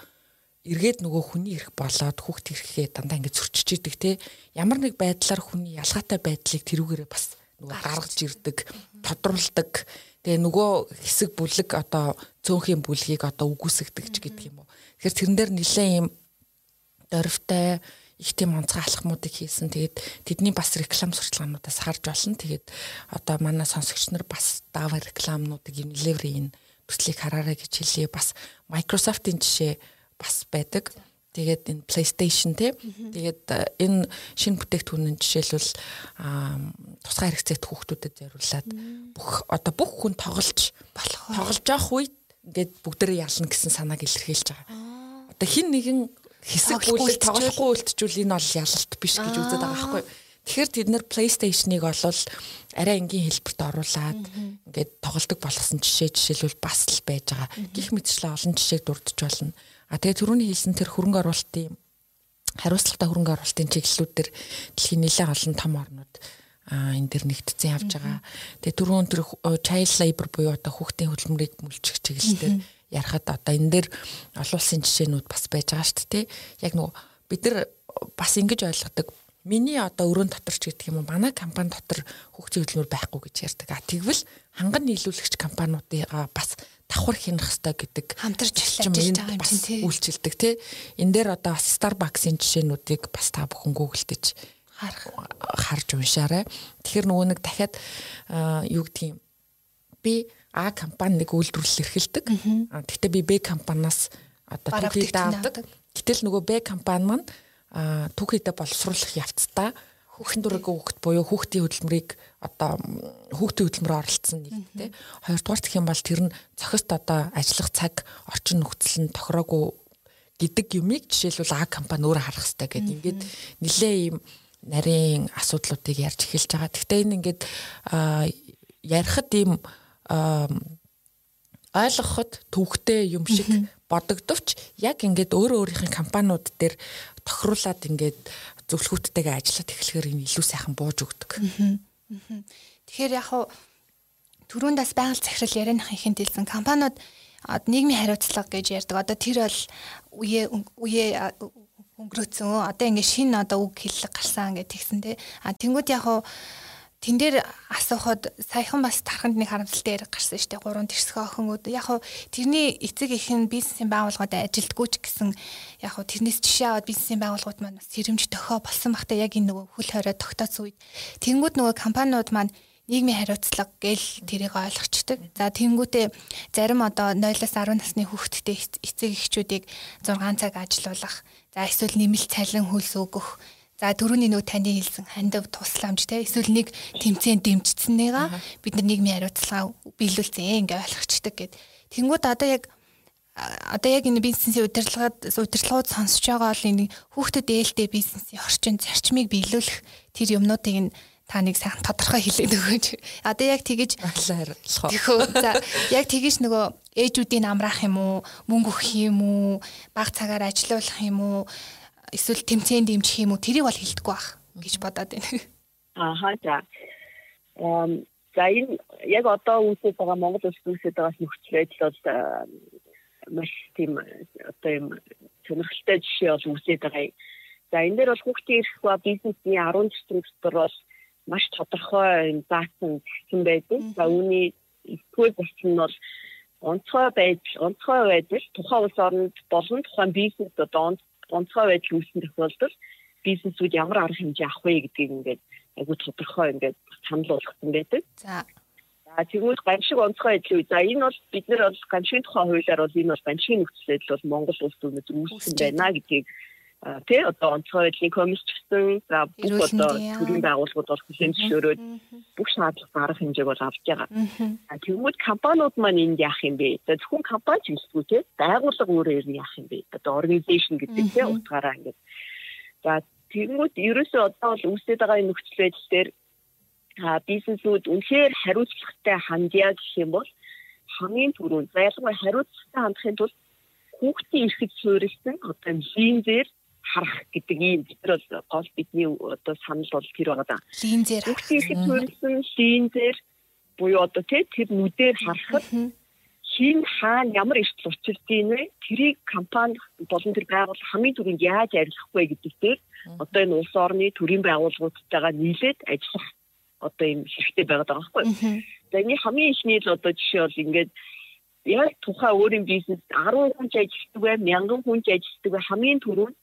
эргээд нөгөө хүний ирэх болоод хүүхд ирэхээ дандаа ингэ зөрчиж идэг те ямар нэг байдлаар хүний ялгаатай байдлыг тэрүүгээрээ бас нөгөө гаргаж ирдэг тодруулдаг тэгээ нөгөө хэсэг бүлэг одоо цөөнхийн бүлгийг одоо үгүйсгдэг ч гэдэг юм уу тэгэхээр тэрэн дээр нэлээд юм дөрвтэй их тийм онцгой алхмуудыг хийсэн. Тэгээд тэдний бас реклам сурчлагынуудаас харж олно. Тэгээд одоо манай сонсогч нар бас дава рекламнуудыг Unilever-ийн төслийг хараарай гэж хэлье. Бас Microsoft-ийн жишээ бас байдаг. Тэгээд энэ PlayStation тий. Тэгээд энэ шинэ бүтээгдэхүүнийн жишээлбэл тусгай хэрэгцээт хүүхдүүдэд зориулаад бүх одоо бүх хүн тоглож болох тоглож явах үед ингээд бүгдээрээ ялна гэсэн санааг илэрхийлж байгаа. Одоо хин нэгэн хэсэг бүлэг тоглохгүй үлдчихвэл энэ бол ялалт биш гэж үздэг байгаа байхгүй. Тэгэхээр тэд нэр PlayStation-ыг олвол арай энгийн хэлбэрт оруулаад ингээд тоглолдог болгосон жишээ жишээлбэл бас л байж байгаа. Гэх мэтчлээ олон жишээг дурдж болно. А тэгээ түрүүний хэлсэн тэр хөрөнгө оруулалтын хариуцлагатай хөрөнгө оруулалтын чиглэлүүд төр дэлхийн нэлээд олон том орнууд а энэ дэр нэгтцэн явж байгаа. Тэгээ түрүүн тэр child labor буюу одоо хүүхдийн хөдөлмөрийг мүлчих чиглэлээр ярахад одоо энэ дээр олон улсын жишээнүүд бас байж байгаа шүү дээ. Яг нөгөө бид нар бас ингэж ойлгодог. Миний одоо өрөөнд дотор ч гэдэг юм уу манай компани дотор хөгжлийн хөдөлмөр байхгүй гэж ярьдаг. А тэгвэл ханган нийлүүлэгч компаниудаа бас давхар хянах хэрэгтэй гэдэг хамтарч ажиллаж байгаа юм чинь тий үйлчилдэг тий. Энэ дээр одоо Starbucks-ийн жишээнүүдийг бас та бүхэн гуглдэж харах харж уншаарай. Тэгэхээр нөгөө нэг дахиад юу гэдгийг би А компани нэг үйлдвэрлэл эрхэлдэг. Гэхдээ би Б компаниас одоо түүхийд авдаг. Гэтэл нөгөө Б компани маань түүхийдээ боловсруулах явцдаа хүүхэн дураг хүүхэд буюу хүүхдийн хөдөлмөрийг одоо хүүхдийн хөдөлмөр оролцсон нэг тий. Хоёрдугаар гэх юм бол тэр нь цохист одоо ажиллах цаг орчин нөхцөл нь тохироогүй гэдэг юмыг жишээлбэл А компани өөрөө харах хэрэгтэй гэдэг. Ингээд нилээ ийм нарийн асуудлуудыг ярьж эхэлж байгаа. Гэхдээ энэ ингээд ярихад ийм ойлгоход төвхтэй юм шиг бодогдовч яг ингээд өөрөө өөрийнх нь компаниуд дээр тохируулаад ингээд зөвлөхүүдтэйгээ ажиллаад эхлэхээр энэ илүү сайхан бууж өгдөг. Тэгэхээр яг хуу түрүүндээс байгаль захирал ярианых ихэнд хэлсэн компаниуд нийгмийн хариуцлага гэж ярьдаг. Одоо тэр бол үе үе өнгөрөөцөн. Одоо ингээд шинэ одоо үг хэллэг гарсан гэж тэгсэн тий. А тэнгууд яг хуу тэн дээр асуухад саяхан бас тарханд нэг харамсалтай яриг гарсан шүү дээ. Гурван тэрсгэн охинууд. Яг хуу тэрний эцэг их нь бизнесийн байгууллагад ажилтгүй ч гэсэн яг хуу тэрнээс жишээ аваад бизнесийн байгууллагууд маань сэрэмж тохио болсон бахта яг энэ нөгөө хөл хорой тогтоосон үед тэнгууд нөгөө компаниуд маань нийгмийн хариуцлага гэл тэрийг ойлгочдөг. За тэнгүүтээ зарим одоо 0-аас 10 насны хүүхэдтэй эцэг эхчүүдийг 6 цаг ажилуулах. За эсвэл нэмэлт цалин хөлс өгөх За дөрөвний нөгөө таны хэлсэн хандив тусламж те эсвэл нэг тэмцээн дэмжсэн нэга бид нар нийгмийн хариуцлага биелүүлсэн ингээ ойлгочдөг гэд. Тэнгүүд одоо яг одоо яг энэ бизнесийн удирдлагад удирдлагууд сонсож байгаа бол энэ хүүхдэд ээлтэй бизнесийн орчин зарчмыг биелүүлэх тэр юмнуудыг нь та нэг сайхан тодорхой хэлээд өгөөч. Одоо яг тэгэж. Тэхөө. За яг тэгэж нөгөө ээжүүдийн амраах юм уу, мөнгө өгөх юм уу, баг цагаар ажилуулах юм уу, эсвэл тэмцээнд дэмжих юм уу тэрийг бол хэлдэггүй байх гэж бодоод байна. Ааха за. Эм за энэ яг одоо үүсэж байгаа Монгол улсад үүсэж байгаа нөхцөл байдал бол маш тийм одоо юм сонирхолтой жишээ бол үүсэж байгаа. За энэ дээр бол хүүхдийн эрх ба бизнесийн 10 зэвсэг дотор бол маш тодорхой юм заасан зэвсэг байдаг. За үүний нэгдүгээр зэвсэг нь бол онцгой байж онцгой байдал тухайн улс орнд болон тухайн бизнес одоо онцгой байдал үүссэн тохиолдолд бизнесүүд ямар арга хэмжээ авах вэ гэдгийг ингээд айгүй тодорхой ингээд санал болгосон байдаг. За. За тэгвэл гамшиг онцгой адил үү. За энэ бол бид нар бол гамшигын тухай хуулиар бол энэ бол гамшигын нөхцөл байдал бол Монгол улсад өнөөдөр үүссэн байна гэдгийг тий одоо онцгой байдлын комиссчсэн за бүх одоо төрийн байгууллагууд бол хүлээн зөвшөөрөөд бүх шаардлага гарах хэмжээг бол авч байгаа. Тэгмүүд компаниуд маань энд яах юм бэ? Зөвхөн компани ч гэсгүй тий байгууллага өөрөө ер нь яах юм бэ? Одоо organization гэдэг тий утгаараа ингээд. За тэгмүүд ерөөсөө одоо бол үүсэж байгаа нөхцөл байдал дээр бизнесүүд үнэхээр хариуцлагатай хандъя гэх юм бол хамгийн түрүүнд ялангуяа хариуцлагатай хандахын тулд хүүхдийн эрхийг суурилсан одоо линзээр харах гэдэг ийм нар бол гол бидний одоо санал бол тэр байгаа да. Линзээр хүүхдийн эрхийг суурилсан линзээр буюу одоо тэр нүдээр харахад хин хаана ямар эрсдэл учирдгийг вэ? Тэрийг компани болон тэр байгууллага хамгийн түрүүнд яаж арилгах вэ гэдэг дээр одоо энэ улс орны төрийн байгууллагуудтайгаа нийлээд ажиллах одоо юм хэрэгтэй байгаад байгаа байхгүй. За энэ хамгийн ихний л одоо жишээ бол ингээд яг тухайн өөрийн бизнес 10 хүн ажилладаг бай, 1000 хүн ажилладаг бай хамгийн түрүүнд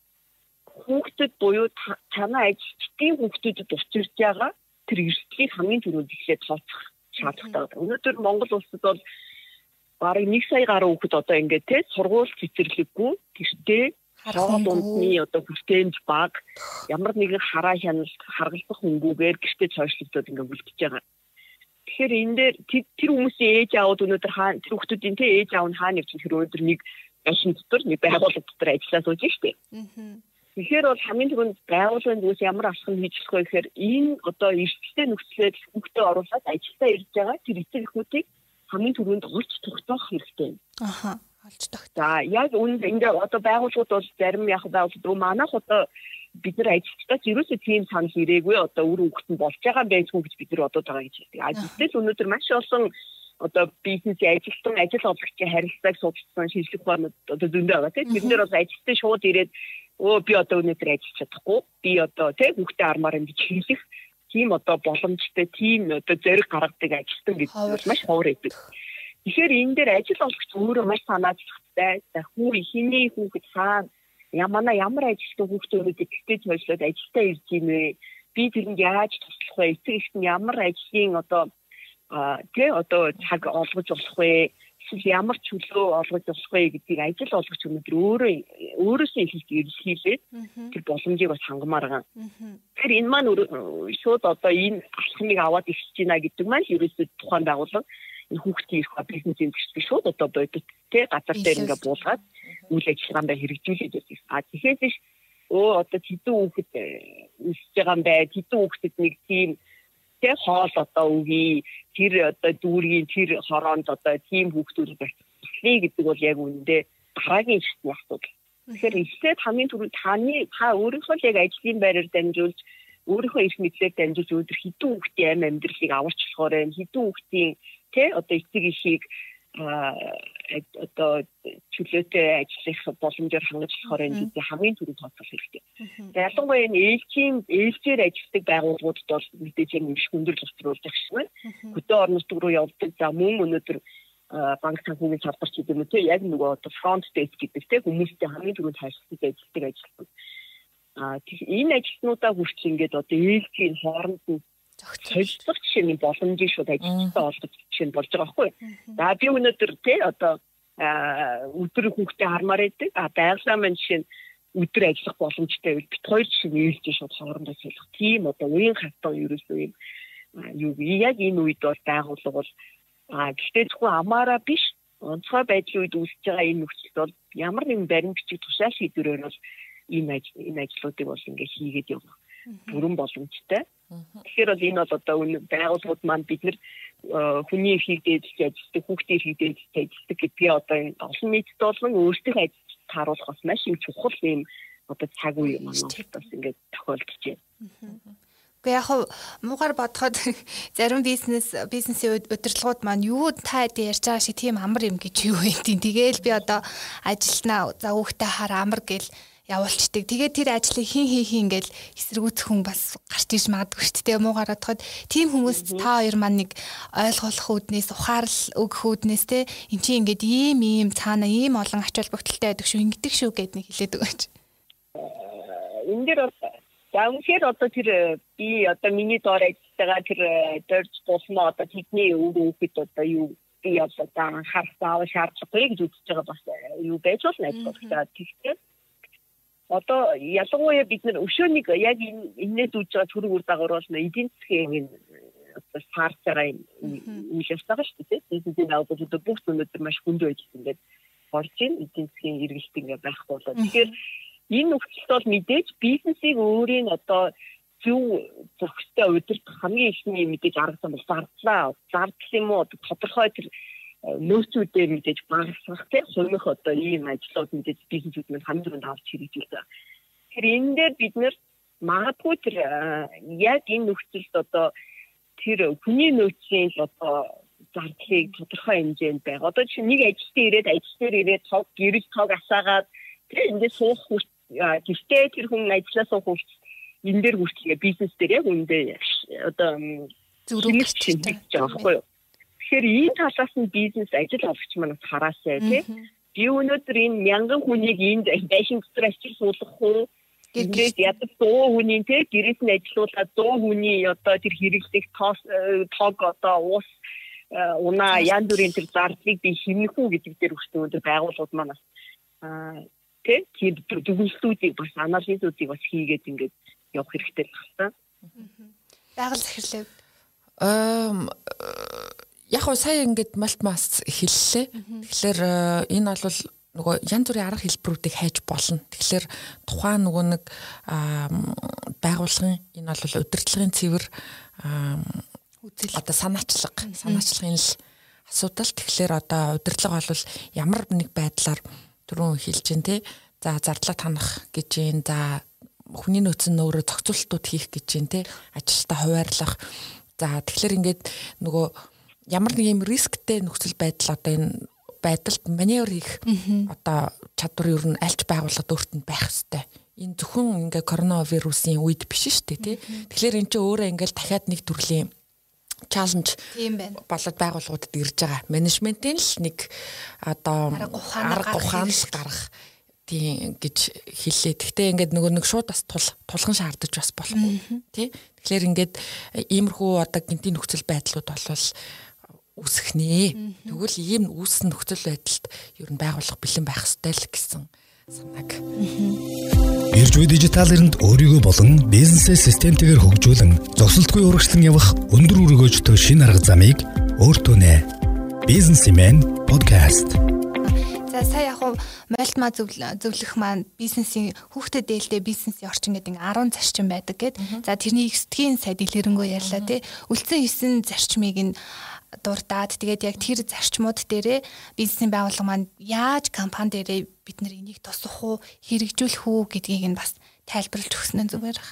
хүүхдэд буюу танаа ажилчдын хүүхдүүдэд учирч байгаа тэр эрсдлийг хамгийн түрүүнд ихлээр тооцох шаардлагатай байна. Өнөөдөр Монгол улсад бол бараг 1 сая гаруй хүүхэд одоо ингээд те сургууль цэцэрлэггүй гэртээ хоол ундны одоо бүтээмж баг ямар нэгэн хараа хяналт харгалзах хөнгүүгээр гэртээ цойшлогдоод ингээд үлдчихэж байгаа. Тэгэхээр энэ дээр тэр хүмүүсийн ээж аауд өнөөдөр хаа тэр хүмүүсийн тэ ээж аав нь хаа нэг чинь тэр өнөөдөр нэг гашин дотор нэг байгууллага дотор ажиллаа сууж штеп. Тэгэхээр бол хамгийн түрүүнд байгууллагын зүйлс ямар алхам хийжлэх вэ гэхээр энэ одоо эрсдэлтэй нөхцөлөд хүүхдээ оруулаад ажилдаа ирж байгаа тэр эцэг эхүүдийг хамгийн түрүүнд олж тогтоох хэрэгтэй. Аха олж тогтоо. За яг үүнд ингээ одоо байгууллагууд бол зарим яг байгууллагууд манайх одоо бид нар ажилтдаа ерөөсөө тийм санал ирээгүй одоо үр нь болж байгаа байх гэж бид нар бодоод байгаа гэж хэлдэг. А гэтэл өнөөдөр маш олон одоо бизнесийн ажилтан ажил олгогчийн харилцааг судалсан шинжлэх ухаанууд одоо зөндөө байгаа тийм. Бид нэр бол ажилтны шууд ирээд өө би одоо өнөөдөр ажиллаж чадахгүй. Би одоо тийм хүүхдээ армаар юм гэж хэлэх тийм одоо боломжтой тийм одоо зэрэг гаргадаг ажилтан гэж маш ховор байдаг. Тэгэхээр энэ дээр ажил олгогч өөрөө маш санаачлагтай. За хүү ихний хүүхэд хаана ямана ямар ажилтан хүүхдүүдийг гэртээ цойжлоод ажилдаа ирж ийм вэ? Би тэрэнд яаж туслах вэ? Эцэг эхт нь ямар ажлын одоо тэгээ одоо цаг олгож болох вэ? Эсвэл ямар чөлөө олгож болох вэ гэдгийг ажил олгогч өнөдр өөрөө өөрөөсөө их илэрхийлээд тэр боломжийг бас хангамаар байгаа. Тэгэхээр энэ маань шууд одоо энэ алхмыг аваад ирж байна гэдэг маань ерөөсөө тухайн байгууллага энэ хүүхдийн их бизнесийн төсвийг шууд одоо бодит те газар дээр ингээ буулгаад үйл ажиллагаандаа хэрэгжүүлээд байдаг. А тэгэхээр өө одоо хэдэн хүүхэд өсөж байгаа юм бай, хэдэн хүүхдэд нэг тийм тэ хоол одоо үгүй тэр одоо дүүргийн тэр хороонд одоо тийм хүүхдүүд байна гэдэг бол яг үүндээ дараагийн шатны асуудал. Тэгэхээр эхлээд хамгийн түрүү таны та өөрийнхөө яг ажлын байраар дамжуулж өөрийнхөө эрх мэдлээр дамжуулж өдөр хэдэн хүүхдийн амь амьдралыг аварч болохоор юм хэдэн хүүхдийн тий одоо эцэг эхийг одоо чөлөөтэй ажиллах боломжоор хангаж болохоор энэ бидний хамгийн түрүү тооцоол хэрэгтэй. Ялангуяа энэ ээлжийн ээлжээр ажилладаг байгууллагуудад бол мэдээж юм их хүндрэл учруулдаг шиг байна. Хөдөө орнууд руу явдаг. За мөн өнөөдөр банк санхүүгийн салбарч гэдэг юм те яг нөгөө одоо фронт дэск гэдэг те хүмүүстэй хамгийн түрүүнд харилцаж ажилладаг ажилтнууд. А энэ ажилтнуудаа хүртэл ингээд одоо ээлжийн хооронд нь жишээ нь боломжийг шууд ажилтнаа жишээ нь болж байгаа байхгүй. За би өнөөдөр тий одоо өдөр хүүхдээ хармаар байдаг. А байгалаа маань жишээ нь өдөр ажиллах боломжтой байвал бит хоёр жишээ нээлж шууд хоорондоо солих. Тийм одоо уян хатан ерөөсөө юм юу яг энэ үед бол байгууллага бол а гэхдээ зөвхөн амаараа биш онцгой байдлын үед үүсэж байгаа энэ нөхцөлд бол ямар нэгэн баримтчиг тушаал шийдвэрээр бол энэ энэ ажлуудыг бол ингээд хийгээд явах бүрэн боломжтой. Тэгэхээр бол энэ бол одоо байгууллагууд маань бид нар хүний эрхийг дээдлж ажилладаг, хүүхдийн эрхийг дээдлж ажилладаг гэдгээ одоо олон нийтэд болон өөрсдөө ажиллаж тааруулах бас маш их чухал юм одоо цаг үе маань бас ингээд тохиолдож байна. Гэхдээ яг муугар бодоход зарим бизнес бизнесийн удирдлагууд маань юу та ярьж байгаа шиг тийм амар юм гэж юу юм. Тэгээл би одоо ажилтнаа за хүүхдээ хар амар гэл явуулчдаг. Тэгээд тэр ажлыг хин хин хин ингээл эсэргүүцэх хүн бас гарч иж магадгүй шүү дээ. Муугаар бодоход тийм хүмүүс та хоёр маань нэг ойлгох үүднээс ухаарл өгөх үүднээс те эн чинь ингээд ийм ийм цаана ийм олон ач холбогдолтой байдаг шүү ингэдэг шүү гэд нэг хэлээд өгөөч. Энд дээр бол үнэхээр одоо тэр би одоо миний доор ажиллагаа тэр дөрж болсноо одоо тэдний өөр хүүхэд одоо юу би одоо анхаарах заавал шаардлагагүй гэж үзэж байгаа бас юу байж болно ажиглагдаад тэгтээ одоо ялангуяа бид нар өшөөнийг яг энэс үүж байгаа төрөг үр дагавар бол эдийн засгийн одоо саарцаараа үйл явцгаа шүү дээ. Бизнесийн аваад одоо бүх өнөөдөр маш хүнд байж ингээд болж ийн эдийн засгийн эргэлт ингээд байхгүй болоо. Тэгэхээр энэ нөхцөлд бол мэдээж бизнесийг өөрийн одоо зөв зохистой удирдах хамгийн ихний мэдээж арга зам бол зардлаа. Зардал юм уу тодорхой тэр нөөцүүдээр мэдээж багасгах тийм сумих одоо ийм ажлууд мэдээж бизнесүүд мань хамгийн түрүүнд авч хэрэгжүүлдэг. Тэгэхээр энэ дээр бид нэр магадгүй тэр яг энэ нөхцөлд одоо тэр хүний нөөцийн одоо зардлыг тодорхой хэмжээнд байг. Одоо чи нэг ажилтан ирээд ажил дээр ирээд тог гэрэл тог асаагаад тэр ингээд суух хүрт гэртээ тэр хүн ажиллаа суух хүрт энэ дээр хүртэл бизнес дээр яг үндэ одоо зүрх чинь байгаа байхгүй юу? Тэгэхээр энэ талаас нь бизнес ажил олгогч манаас хараасай тий. Би өнөөдөр энэ мянган хүнийг энд байшин дотор ажил суулгах уу? Ингээд ядаж 100 хүний тий гэрээс нь ажилуулаад 100 хүний одоо тэр хэрэглэх тоос тог одоо уус унаа янз бүрийн тэр зардлыг би хэмнэх үү гэдэг дээр өнөөдөр байгууллагууд манаас аа тий дүгнэлтүүдийг бас анализуудыг бас хийгээд ингээд явах хэрэгтэй байна. Байгаль захирлаа Эм яг уу сая ингээд малт мас хэллээ. Тэгэхээр энэ бол нөгөө янз бүрийн арга хэлбэрүүдийг хайж болно. Тэгэхээр тухайн нөгөө нэг байгууллагын энэ бол удирдлагын цэвэр одоо санаачлаг санаачлагын л асуудал. Тэгэхээр одоо удирдлага бол ямар нэг байдлаар түрүүн хэлж гин те. За зардлаа танах гэж юм. За хүний нөөц нь өөрөө зохицуултууд хийх гэж юм те. Ажилтаа хуваарлах. За тэгэхээр ингээд нөгөө ямар нэг юм рисктэй нөхцөл байдал одоо энэ байдалд маневр хийх одоо чадвар ер нь альч байгууллагад өөрт нь байх хэвээр. Энэ зөвхөн ингээ коронавирусын үед биш шүү дээ тий. Тэгэхээр эн чинь өөрөө ингээл дахиад нэг төрлийн чаленж болоод байгууллагуудад ирж байгаа. Менежментийн л нэг одоо арга ухаан л гарах тийм гэж хэллээ. Гэхдээ ингээд нөгөө нэг шууд бас тулган шаардаж бас болохгүй тий. Тэгэхээр ингээд иймэрхүү одоо гинтийн нөхцөл байдлууд болвол үүсэх нэ. Тэгвэл ийм үүссэн нөхцөл байдалд ер нь байгуулах бэлэн байх ёстой л гэсэн санааг. Ирж буй дижитал эринд өөрийгөө болон бизнесээ системтэйгээр хөгжүүлэн зогсолтгүй урагшлан явах өндөр өргөөжтэй шин арга замыг өөртөө нэ. Бизнесмен подкаст. За сая яг мольтма зөвлөх маань бизнесийн хүүхдэд дээлтэй бизнесийн орчин гэдэг 10 зарчим байдаг гэд. За тэрний экстгийн сая дэлгэрэнгүй ярьлаа тий. Үлдсэн 9 зарчмыг нь дурдаад тэгээд яг тэр зарчмууд дээрээ бизнесийн байгууллага маань яаж компани дээрээ бид нар энийг тусах уу хэрэгжүүлэх үү гэдгийг нь бас тайлбарлаж өгсөн нь зүгээр баг.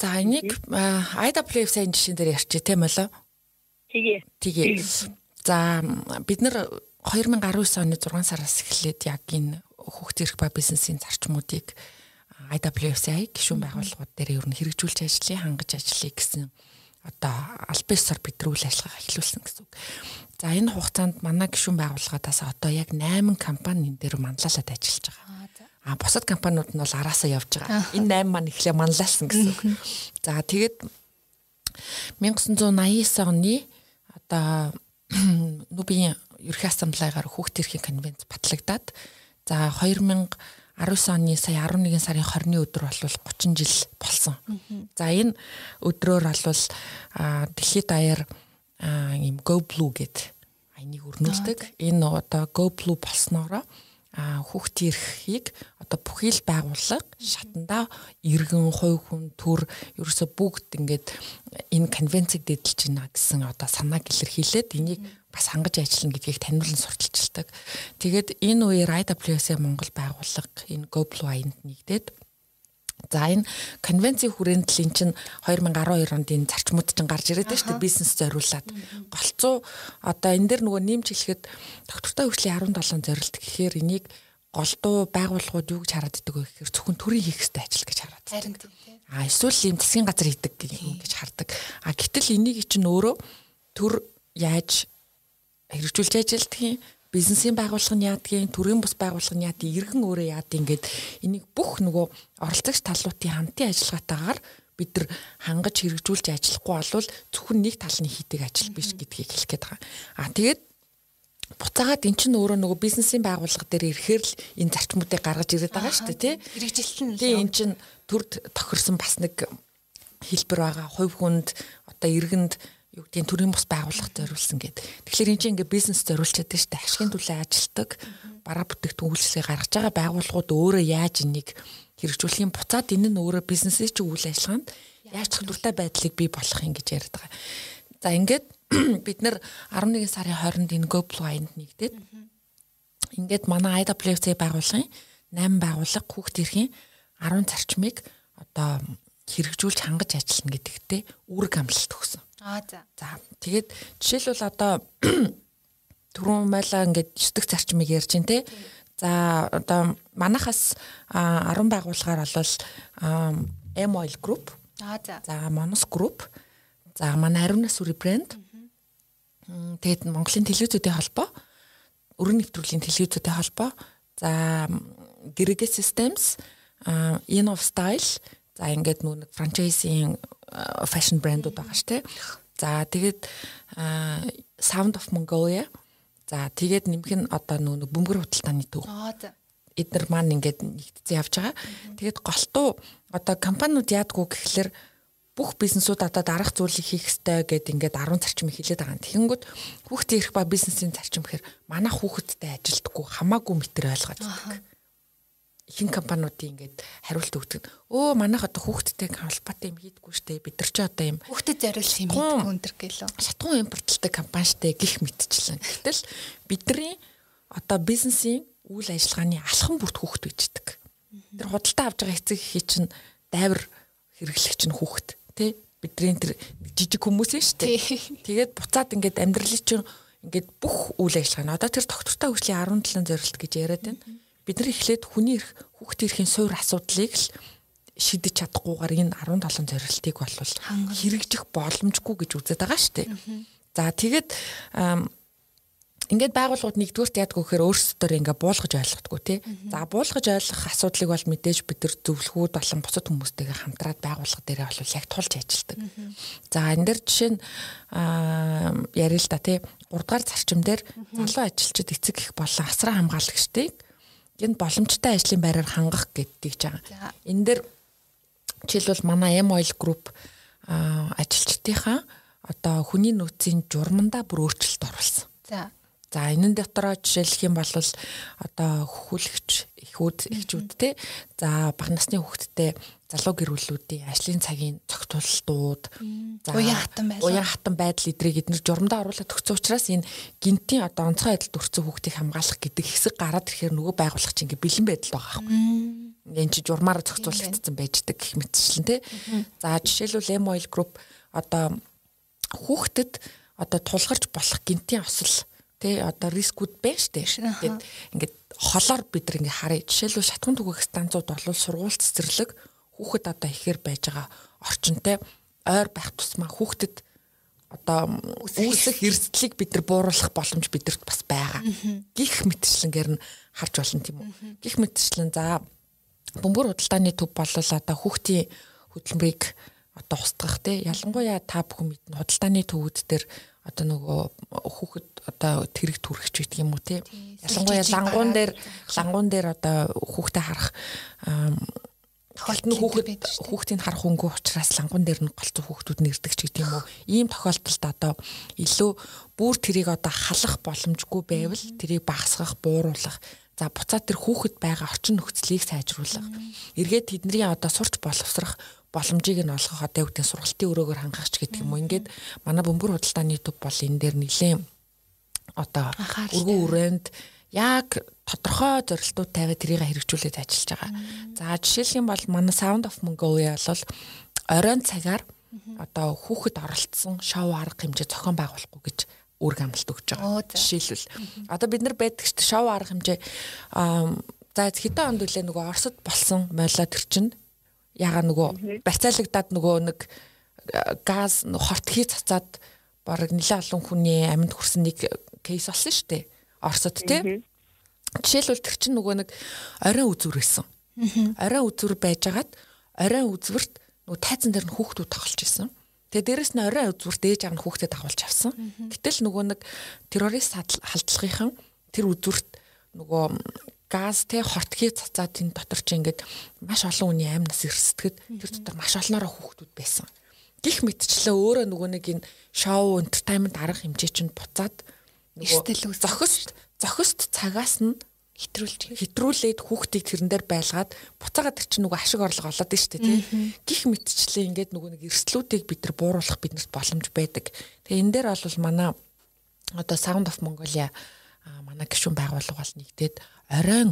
За энийг IWF сайн жишээн дээр ярьчих тийм болоо. Тэгээ. Тэгээ. За бид нар 2019 оны 6 сараас эхлээд яг энэ хүүхд зэрэг ба бизнесийн зарчмуудыг IWF-ийн гишүүн байгууллагууд дээр ер нь хэрэгжүүлж ажлын хангаж ажиллая гэсэн одоо аль бисаар бид нар үйл ажиллагаа эхлүүлсэн гэсэн үг. За энэ хугацаанд манай гишүүн байгууллагаатаас одоо яг 8 компани энэ дээр манлайлаад ажиллаж байгаа. А бусад компаниуд нь бол араасаа явж байгаа. Энэ 8 маань эхлээ манлайлсан гэсэн үг. За тэгээд 1989 оны одоо нүбийн ерхий ассамблегаар хүүхд төрхийн конвенц батлагдаад за 2000 19 оны сая 11 сарын 20-ны өдөр бол 30 жил болсон. За энэ өдрөөр бол дэлхийд даяар ийм Go Blue гэд айныг өрнүүлдэг. Энэ одоо Go Blue болсноороо хүүхдийн эрхийг одоо бүхий л байгууллага шатанда иргэн хувь хүн төр ерөөсө бүгд ингээд энэ конвенцийг дэдэлж байна гэсэн одоо санааг илэрхийлээд энийг бас хангаж ажиллана гэдгийг таниулан сурталчилдаг. Тэгээд энэ үеэр IWS Монгол байгууллага энэ Global Wine-д нэгдээд За энэ конвенцийн хүрээндлийн чинь 2012 онд энэ зарчмууд чинь гарч ирээд байна шүү дээ бизнес зориулаад. Голцоо одоо энэ дэр нөгөө нэмж хэлэхэд доктортой хөгжлийн 17 зорилт гэхээр энийг голдуу байгууллагууд юу гэж хараад идэг вэ гэхээр зөвхөн төрийн хийх ёстой ажил гэж хараад. Харин тийм. А эсвэл ийм засгийн газар хийдэг гэж хардаг. А гэтэл энийг чинь өөрөө төр яаж хэрэгжүүлж ажилтгийн бизнесийн байгууллага нь яадгийн, төрийн бус байгууллага нь яадгийн, иргэн өөрөө яадгийн гэд энийг бүх нөгөө оролцогч талуудын хамтын ажиллагаатаагаар бид нар хангаж хэрэгжүүлж ажиллахгүй болвол зөвхөн нэг талны хийдэг ажил биш гэдгийг хэлэх гээд байгаа. А тэгээд буцаагаад эн чинь өөрөө нөгөө бизнесийн байгууллага дээр ирэхээр л энэ зарчмуудыг гаргаж ирээд байгаа шүү дээ тий. Хэрэгжилтэн. Тий эн чинь төрд тохирсон бас нэг хэлбэр байгаа. Хувь хүнд одоо иргэнд юу гэдгийг төрийн бус байгууллага зориулсан гэдэг. Тэгэхээр энэ чинь ингээ бизнес зориулчаад байна шүү дээ. Ашигын төлөө ажилтдаг бараа бүтээгдэхүүн үйлчлэгээ гаргаж байгаа байгууллагууд өөрөө яаж энийг хэрэгжүүлэхийн буцаад энэ нь өөрөө бизнесийн чинь үйл ажиллагаанд яаж чадвартай байдлыг бий болгох юм гэж яриад байгаа. За ингээд бид нэр 11 сарын 20-нд энэ Global Wine-д нэгдээд ингээд манай IWC байгууллагын 8 байгууллага хүүхд эрхийн 10 зарчмыг одоо хэрэгжүүлж хангаж ажиллана гэдэгтээ үүрэг амлалт өгсөн. Аа за. За тэгээд жишээлбэл одоо түрүүн байлаа ингээд 9 дэх зарчмыг ярьж байна те. За одоо манахаас 10 байгууллагаар болвол M Oil Group. Аа за. За Monos Group. За манай Ариунас үрий брэнд. Тэгээд Монголын телевизүүдийн холбоо, өргөн нэвтрүүлгийн телевизүүдийн холбоо, за Гэрэг Systems, In of Style, за ингээд нүү нэг фэшн брэндүүд байгаа шүү дээ. За тэгээд Sound of Mongolia. За тэгээд нэмэх нь одоо нүү бөмбөр худалдааны төв. Эднэр маань ингээд нэгтцэн явж байгаа. Тэгээд голтуу одоо компаниуд яадгүй гэхэлэр бүх бизнесүүд одоо дараах зүйлийг хийх ёстой гэд ингээд 10 зарчмыг хэлээд байгаа юм. Тэгэнгүүт хүүхдээ ирэх ба бизнесийн зарчим гэхээр манаа хүүхэдтэй ажилтдаггүй хамаагүй мэтэр ойлгоод байдаг ихэнх компаниудын ингээд хариулт өгдөг. Өө манайх одоо хүүхдтэй холбоотой юм хийдгүү штэ. Бид нар ч одоо юм хүүхдэд зориулсан юм хийдгүү өндөр гэлөө. Шатгуун импортлдог компани штэ гих мэдчихлээ. Гэтэл бидний одоо бизнесийн үйл ажиллагааны алхам бүрт хүүхд bijдэг. Тэр худалдаа авж байгаа эцэг эхий чинь дайвар хэрэглэгч нь хүүхд тий бидний тэр жижиг хүмүүс нь штэ. Тэгээд буцаад ингээд амьдралын чинь ингээд бүх үйл ажиллагаа нь одоо тэр доктортой хөгжлийн 17 зорилт гэж яриад байна бид нар эхлээд хүний эрх хүүхд эрхийн суур асуудлыг л шидэж чадахгүйгээр энэ 17 зорилтыг бол хэрэгжих боломжгүй гэж үздэг байгаа шүү дээ. За тэгээд ингээд байгууллагууд нэгдүгээрт яадгүй гэхээр өөрсдөө ингээ буулгаж ойлгохгүй тий. За буулгаж ойлгох асуудлыг бол мэдээж бид нар зөвлөхүүд болон бусад хүмүүстэйгээ хамтраад байгууллага дээрээ бол яг тулж ажилладаг. За энэ дэр жишээ нь ярил л да тий. 3 дугаар зарчим дээр залуу ажилчид эцэг их болон асран хамгаалагчдыг энэ боломжтой ажлын байраар хангах гэдгийг жаа. Энэ дээр жишээлбэл манай M Oil Group ажилчдынхаа одоо хүний нөөцийн журмандаа бүр өөрчлөлт оруулсан. За. За энэ дотороо жишээлх юм бол одоо хөхүүлэгч эхүүд эхчүүд те. За бага насны хүүхэдтэй залуу гэрүүлүүдийн ажлын цагийн цогцолтууд. За уян хатан байдал уян хатан байдал эдрийг эднэр журамдаа оруулаад өгсөн учраас энэ гинтийн одоо онцгой байдалд өрцөн хүүхдийг хамгаалах гэдэг хэсэг гараад ирэхээр нөгөө байгууллага чинь ингээ бэлэн байдал байгаа байхгүй. Энд чи журмаараа зохицуулагдсан байждаг гэх мэтчлэн тий. За жишээлбэл M Oil Group одоо хүүхдэд одоо тулгарч болох гинтийн осол тий одоо рискүүд байна штэ. Ингээд ингээд холоор бид нар ингээ харъя. Жишээлбэл шатхуун түгээх станцууд бол сургууль цэцэрлэг хүүхэд одоо ихээр байж байгаа орчинтай ойр байх тусмаа хүүхдэд одоо үүсэх эрсдлийг бид нар бууруулах боломж бидэрт бас байгаа. Гих мэтчлэнгээр нь харж болно тийм үү. Гих мэтчлэн за бөмбөр худалдааны төв бол одоо хүүхдийн хөдөлмөрийг одоо устгах тий ялангуяа та бүхэн мэднэ худалдааны төвүүд дээр одоо нөгөө хүүхэд одоо тэрэг түрхэж байдаг юм уу тий ялангуяа лангуун дээр лангуун дээр одоо хүүхдээ харах тохиолдол нь хүүхэд хүүхдийг харах өнгө учраас лангуун дээр нь голцсон хүүхдүүд нэрдэг ч гэдэг юм уу. Ийм тохиолдолд одоо илүү бүр тэрийг одоо халах боломжгүй байвал тэрийг багасгах, бууруулах За буцаад тэр хүүхэд байгаа орчин нөхцөлийг сайжруулах. Эргээд тэдний одоо сурч боловсрах боломжийг нь олгох одоо үгдэн сургалтын өрөөгөр хангах ч гэдэг юм уу. Ингээд манай бөмбөр худалдааны төв бол энэ дээр нэлээд одоо өргөн үрээнд яг тодорхой зорилтууд тавиад тэрийг хэрэгжүүлээд ажиллаж байгаа. За жишээлх юм бол манай Sound of Mongolia бол оройн цагаар одоо хүүхэд оролцсон шоу арга хэмжээ зохион байгуулахгүй гэж үүрэг амлалт өгч байгаа. Жишээлбэл. Одоо бид нар байдаг ч шоу арга хэмжээ за хэдэн онд үлээ нөгөө Оросд болсон молоо төр чинь яга нөгөө барьцаалагдаад нөгөө нэг газ хорт хий цацаад бараг нэлээ олон хүний амьд хүрсэн нэг кейс болсон шүү дээ Оросод тий. Жишээлбэл тэр чинь нөгөө нэг орой үзүр байсан. Орой үзүр байжгаад орой үзвэрт нөгөө тайзан дээр нь хүүхдүүд тоглож исэн. Тэгээ дээрэс нь орой үзвэрт ээж аав нь хүүхдэд дагуулж авсан. Гэтэл нөгөө нэг террорист халдлагынхан тэр үзвэрт нөгөө газ те хортхий цацаад энэ дотор чи ингээд маш олон хүний аймнаас эрсдэхэд тэр дотор маш олноороо хүүхдүүд байсан. Гих мэдчлээ өөрөө нөгөө нэг энэ шоу entertainment арга хэмжээ чинь буцаад нөгөө зохист зохист цагаас нь хэтрүүлж хэтрүүлээд хүүхдийг тэрэн дээр байлгаад буцаагаад тэр чинь нөгөө ашиг орлого олоод дээ тий. Гих мэдчлээ ингээд нөгөө нэг эрсдлүүдийг бид нар бууруулах биднэрт боломж байдаг. Тэгээ энэ дээр бол манай одоо Sound of Mongolia манай гишүүн байгууллага бол нэгдээд оройн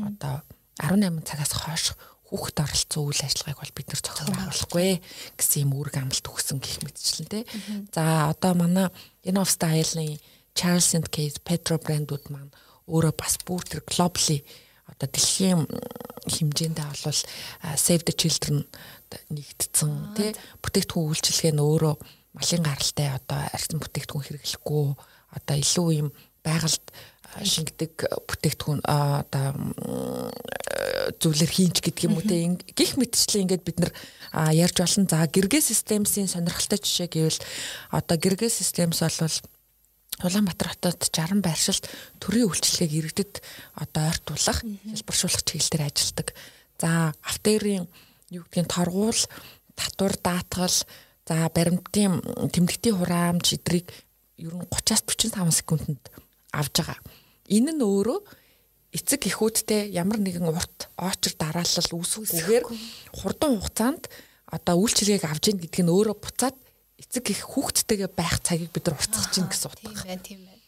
одоо 18 цагаас хойш хүүхэд оролцсон үйл ажиллагааг бол бид нар зохион байгуулахгүй гэсэн юм үүрэг амлалт өгсөн гэх мэтчлэн тий. За одоо манай энэ оф стайлын Charles and Kate Petro брэндүүд маань өөрөө бас бүр тэр globally одоо дэлхийн хэмжээндээ бол Save the Children нэгдсэн тий бүтээгдэхүүн үйлчилгээ нь өөрөө малын гаралтай одоо арьсан бүтээгдэхүүн хэрэглэхгүй. Одоо илүү юм байгальд шингэдэг бүтээгдэхүүн одоо зүйлэр хийнч гэдэг юм уу те. Гих мэтчлээ ингээд бид нар ярьж олон за гэргээ системсийн сонирхолтой жишээ гэвэл одоо гэргээ системс бол Улаанбаатар хотод 60 байршилт төрийн үйлчлэгийг иргэдэд одоо ойртуулах, хэлбэршүүлэх чиглэлээр ажилладаг. За, автоэрийн юу гэдгийг торгуул, татвар даатгал, за баримтын тэмдэгтийн хураамж эдрийг ер нь 30-аас 45 секундэд авж байгаа. Энэ нь өөрөө эцэг эхүүдтэй ямар нэгэн урт очер дараалал үүсгэгүйгээр хурдан хугацаанд одоо үйлчлэгийг авж ийн гэдг нь өөрөө буцаад эцэг их хүүхдтэйгээ байх цагийг бид нар уртсах чинь гэсэн утга. Тийм байна, тийм байна.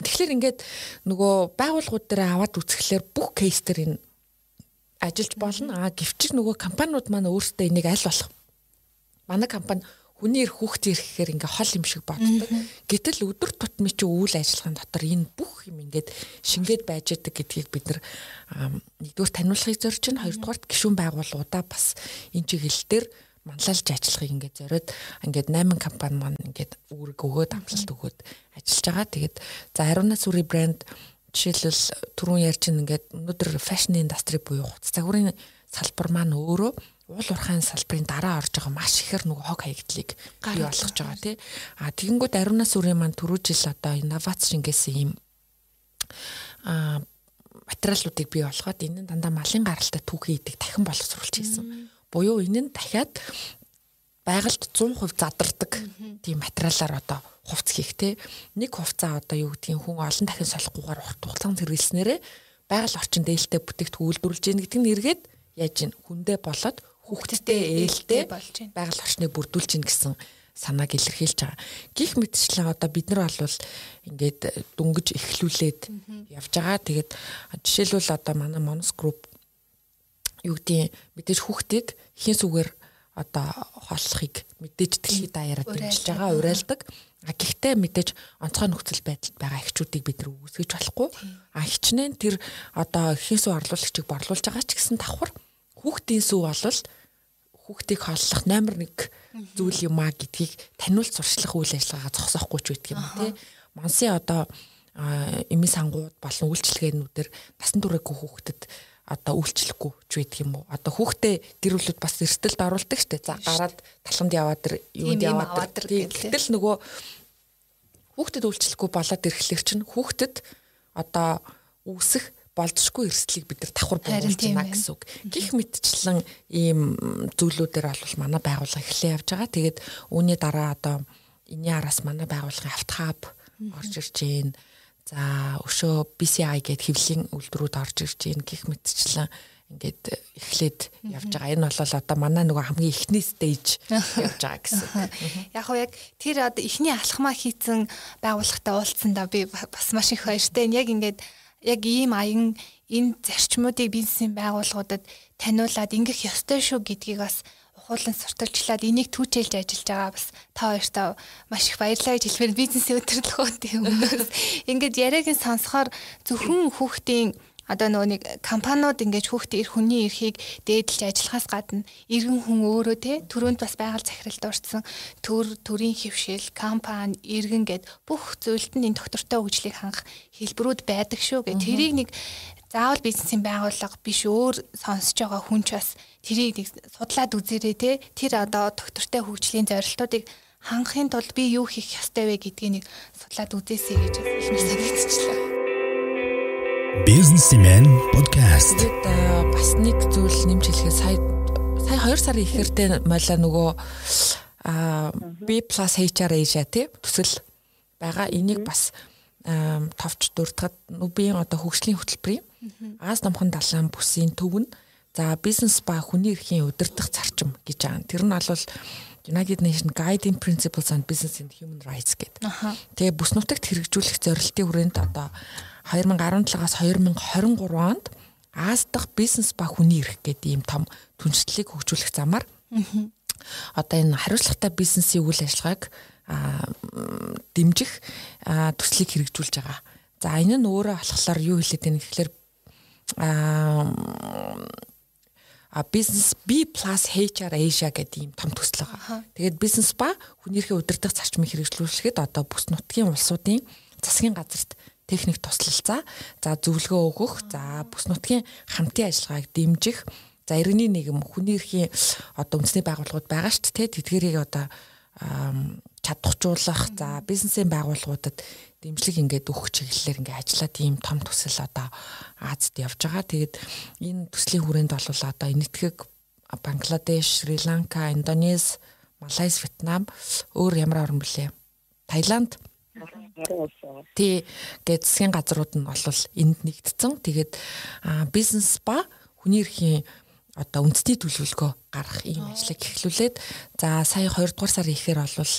Тэгэхээр ингээд нөгөө байгууллагууд дээр аваад үзэхлээр бүх кейс төр энэ ажиллаж болно. А гэвчих нөгөө компаниуд маань өөрсдөө энийг аль болох манай компани хүний ирэх хүүхдийн ирэхээр ингээ хол юм шиг боддог. Гэтэл өдөр тутмын чи үйл ажиллагааны дотор энэ бүх юм ингээд шингээд байж байгаа гэдгийг бид нар нэгдүгээр таниулахыг зорж чинь хоёрдугаарт гишүүн байгууллагуудаа бас энэ чиглэл дээр манлайлж ажиллахыг ингээд зориод ингээд 8 компани маань ингээд үүрэг өгөөд амлалт өгөөд ажиллаж байгаа. Тэгээд за Аруна сүри брэнд жишээлбэл түрүүн ярьж ингээд өнөөдөр фэшн индастри буюу хувцас загварын салбар маань өөрөө уул уурхайн салбарын дараа орж байгаа маш ихээр нөгөө хог хаягдлыг бий болгож байгаа тий. А тэгэнгүүт Аруна сүрийн маань түрүү жил одоо инновац шингээсэн юм а материалуудыг бий болгоод энэ нь дандаа малын гаралтай түүхий идэг дахин боловсруулж хийсэн. Буюу энэ нь дахиад байгальд 100% задардаг тийм материалаар одоо хувц хийх те нэг хувцаа одоо юу гэдгийг хүн олон дахин солихгүйгээр урт хугацаанд хэрэглэснээрээ байгаль орчин дээлтэй бүтээгдэхүүн үйлдвэрлэж яах гэдэг нь эргээд яаж ин хүндээ болоод хүүхдтэй ээлтэй байгаль орчныг бүрдүүлж гин гэсэн санааг илэрхийлж байгаа. Гих мэтчлэн одоо бид нар бол ингээд дүнгиж эхлүүлээд явж байгаа. Тэгээд жишээлбэл одоо манай Monos Group юу гэдгийг мэдээж хүүхдийг ихэн сүгээр одоо хооллохыг мэдээж дэлхийд даяараа дэмжиж байгаа уриалдаг. А гэхдээ мэдээж онцгой нөхцөл байдалд байгаа эхчүүдийг бид нар үүсгэж болохгүй. А хичнээн тэр одоо ихэн сүү орлуулагчийг борлуулж байгаа ч гэсэн давхар хүүхдийн сүү болол хүүхдийг хооллох номер 1 зүйл юм а гэдгийг таниулж сурчлах үйл ажиллагаа зогсоохгүй ч байдаг юм тий. Монсын одоо эми сангууд болон үйлчлэгээнүүдээр насан туршаагүй хүүхдэд одоо үйлчлэхгүй ч байдаг юм уу. Одоо хүүхдээ гэр бүлүүд бас эрсдэлд оруулдаг штэ. За гараад талханд яваад тэр юунд яваад тэр гэтэл нөгөө хүүхдэд үйлчлэхгүй болоод ирэхлээр чинь хүүхдэд одоо үүсэх болзошгүй эрсдлийг бид нар давхар буулж байна гэсэн үг. Гих мэтчлэн ийм зүйлүүдээр бол манай байгууллага эхлээ явж байгаа. Тэгээд үүний дараа одоо энэний араас манай байгууллагын автохаб орж ирж байна За өшөө BCI гэд хэвлэлийн үйлдвэрүүд орж ирж гин гих мэтчлэн ингээд эхлээд явж байгаа. Энэ бол одоо манай нөгөө хамгийн эхний стейж явж байгаа гэсэн. Яг яг тэр одоо эхний алхмаа хийцэн байгууллагатай уулзсандаа би бас маш их баяртай. Яг ингээд яг ийм аян энэ зарчмуудыг бизнесийн байгууллагуудад таниулаад ингэх ёстой шүү гэдгийг бас хуулан сурталчлаад энийг түүчээлж ажиллаж байгаа бас та хоёртаа маш их баярлалаа гэж хэлмээр бизнесийн өдөрлөхөө тийм өмнөөс ингээд яриаг нь сонсохоор зөвхөн хүүхдийн одоо нөгөө нэг компаниуд ингэж хүүхдээ ир хүний эрхийг дээдлж ажиллахаас гадна иргэн хүн өөрөө те төрөнд бас байгаль захиралд орсон. Төр төрийн хөвшил компани иргэн гэд бүх зүйлд нь энэ доктортой хөгжлийг хангах хэлбэрүүд байдаг шүү гэ тэрийг нэг заавал бизнесийн байгууллага биш өөр сонсож байгаа хүн ч бас тэрийг нэг судлаад үзээрэй те. Тэр одоо доктортой хөгжлийн зорилтуудыг хангахын тулд би юу хийх ёстой вэ гэдгийг нэг судлаад үзээсэй гэж нэг санагдчихлаа. Businessman podcast. Бас нэг зүйл нэмж хэлэхэд сая сая 2 сарын ихэрдээ молоо нөгөө а B+ HR Asia тий төсөл байгаа энийг бас товч дурдахад нүбийн одоо хөгжлийн хөтөлбөрийн Аз намхан далайн бүсийн төв нь за бизнес ба хүний эрхийн удирдах зарчим гэж байгаа. Тэр нь бол United Nations Guiding Principles on Business and Human Rights гэдэг. Тэгээ бүс нутагт хэрэгжүүлэх зорилтын хүрээнд одоо 2017-аас 2023 онд Аз дахь бизнес ба хүний эрх гэдэг ийм том түншлэлийг хөгжүүлэх замаар одоо энэ хариуцлагатай бизнесийн үйл ажиллагааг дэмжих төслийг хэрэгжүүлж байгаа. За энэ нь өөрөө алхахлаар юу хэлээд байна гэхээр а бизнес B+ HR Asia гэдэг ийм том төсөл байгаа. Тэгээд бизнес ба хүний эрхийн удирдах зарчмыг хэрэгжүүлэхэд одоо бүс нутгийн улсуудын засгийн газарт техник туслалцаа за зөвлөгөө өгөх за бүс нутгийн хамтын ажиллагааг дэмжих за иргэний нийгэм хүний эрхийн одоо үндэсний байгууллагууд байгаа шүү дээ тэдгэрийг одоо чадваржуулах за бизнесийн байгууллагуудад дэмжлэг ингээд өгөх чиглэлээр ингээд ажиллаа тийм том төсөл одоо Азад явж байгаа. Тэгээд энэ төслийн хүрээнд бол одоо энэтхэг Бангладеш, Шри Ланка, Индонез, Малайз, Вьетнам өөр ямар орн блэ? Таиланд Тий гээд засгийн газрууд нь бол энд нэгдсэн. Тэгээд бизнес ба хүний эрхийн одоо үндэсний төлөвлөгөө гаргах ийм ажлыг эхлүүлээд за сая 2 дугаар сарын ихээр бол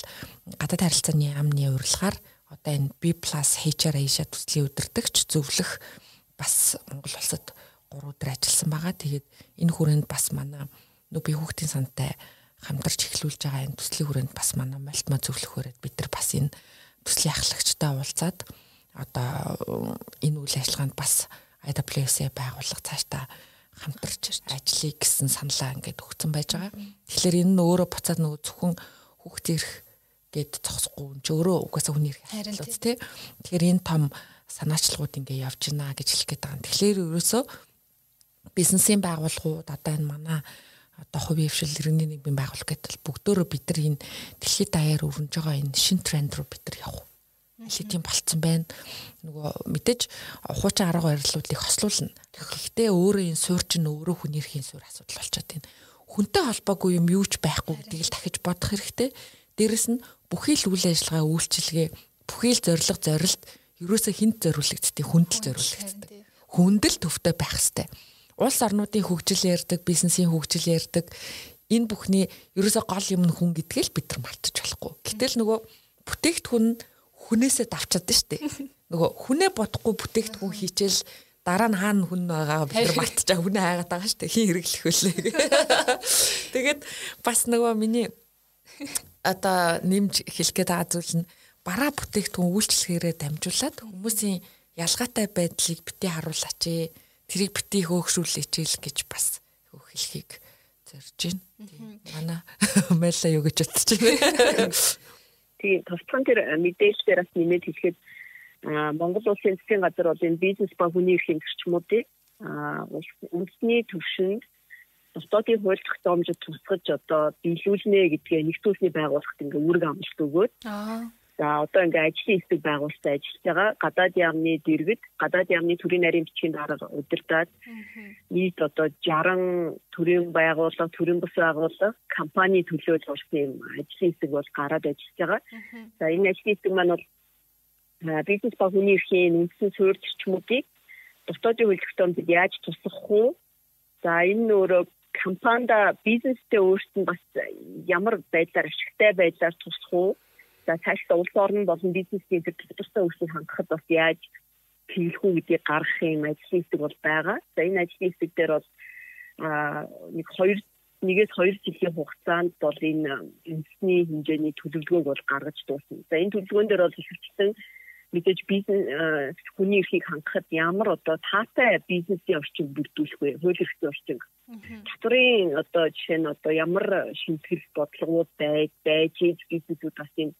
гадаад харилцааны яамны урилгаар одоо энэ B+ HR Asia төслийн удирдагч зөвлөх бас Монгол улсад 3 өдөр ажилласан байгаа. Тэгээд энэ хүрээнд бас манай нөө би хүүхдийн сантай хамтарч эхлүүлж байгаа энэ төслийн хүрээнд бас манай малтма зөвлөхөөрөд бид нар бас энэ төслийн ахлагчтай уулзаад одоо энэ үйл ажиллагаанд бас IWS байгууллага цаашдаа хамтарч ажиллая гэсэн саналаа ингээд өгсөн байж байгаа. Тэгэхээр энэ нь өөрөө буцаад нөгөө зөвхөн хүүхд ирэх гэд зогсохгүй ч өөрөө угаасаа хүний ирэх харилцаа тий. Тэгэхээр энэ том санаачлагууд ингээд явж байна гэж хэлэх гээд байгаа. Тэгэхээр ерөөсөө бизнесийн байгууллагууд одоо энэ манай одоо хувийн хвшил иргэний нийгмийн байгууллага гэдэг бүгдөө бид нар энэ дэлхийд даяар өрнөж байгаа энэ шин тренд руу бид нар явах. Аль тийм болцсон байна. Нөгөө мэдээж хуучин арга барилуудыг хослуулна. Гэхдээ өөрөө энэ суур чинь өөрөө хүний эрхийн суур асуудал болчиход байна. Хүнтэй холбоогүй юм юу ч байхгүй гэдгийг л дахиж бодох хэрэгтэй. Дээрэс нь бүхий л үйл ажиллагаа үйлчилгээ бүхий л зориг зорилт ерөөсө хинт зориулагддаг хүндэл зориулагддаг. Хүндэл төвтэй байх хэвээр улс орнуудын хөгжил ярьдаг, бизнесийн хөгжил ярьдаг энэ бүхний ерөөсөө гол юм нь хүн гэдгээл бид нар мартаж болохгүй. Гэтэл нөгөө бүтээгдэхүүн хүнээсээ давчаад штэ. Нөгөө хүнээ бодохгүй бүтээгдэхүүн хийчихэл дараа нь хаана хүн байгаа бид нар мартчихаа хүнээ хайгаад байгаа штэ. Хин хэрэглэх үлээ. Тэгээд бас нөгөө миний одоо нэмж хэлэх гээд байгаа зүйл нь бараа бүтээгдэхүүн үйлчлэгээрээ дамжуулаад хүмүүсийн ялгаатай байдлыг бити харуулаач ээ тэрийг бити хөөгшүүлээч л гэж бас хэлхийг зорж байна. Манай мэлла юу гэж бодож байна. Тийм тусган тэр мэдээлэлээр бас нэмээд хэлэхэд Монгол улсын засгийн газар бол энэ бизнес ба хүний эрхийн зарчмуудыг үндэсний төвшөнд дотоодын хууль тогтоомжид тусгаж одоо биелүүлнэ гэдгээ нэгдүүлсний байгууллагт ингээ үүрэг амлалт өгөөд За одоо ингээ ажлын хэсэг байгуулалтад ажиллаж байгаа гадаад яамны дэргэд гадаад яамны төрийн нарийн бичгийн дарга удирдаад нийт одоо 60 төрийн байгууллага, төрийн бус байгууллага, компани төлөөлж болсон юм ажлын хэсэг бол гараад ажиллаж байгаа. За энэ ажлын хэсэг маань бол бизнес ба хүний эрхийн үндсэн суурь зарчмуудыг дотоодын тогтоомжид яаж тусгах уу? За энэ өөрөө компанид бизнестэй өөрт нь бас ямар байдлаар ашигтай байдлаар тусах уу? За цаашдаа улс орн болон бизнесийн төлөвлөлтөй үйлсийг хангахад бас яаж хийх үү гэдгийг гаргах юм ажлын хэсэг бол байгаа. За энэ ажлын хэсэг дээр бол нэг хоёр нэгээс хоёр жилийн хугацаанд бол энэ үндэсний хэмжээний төлөвлөгөөг бол гаргаж дуусна. За энэ төлөвлөгөөн дээр бол ихэвчлэн мэдээж бизнес хүний эрхийг хангахад ямар одоо таатай бизнесийн орчин бүрдүүлэх вэ? Хууль эрхтний орчин. Татварын одоо жишээ нь одоо ямар шимтгэл бодлогууд байж байж бизнесүүд бас энэ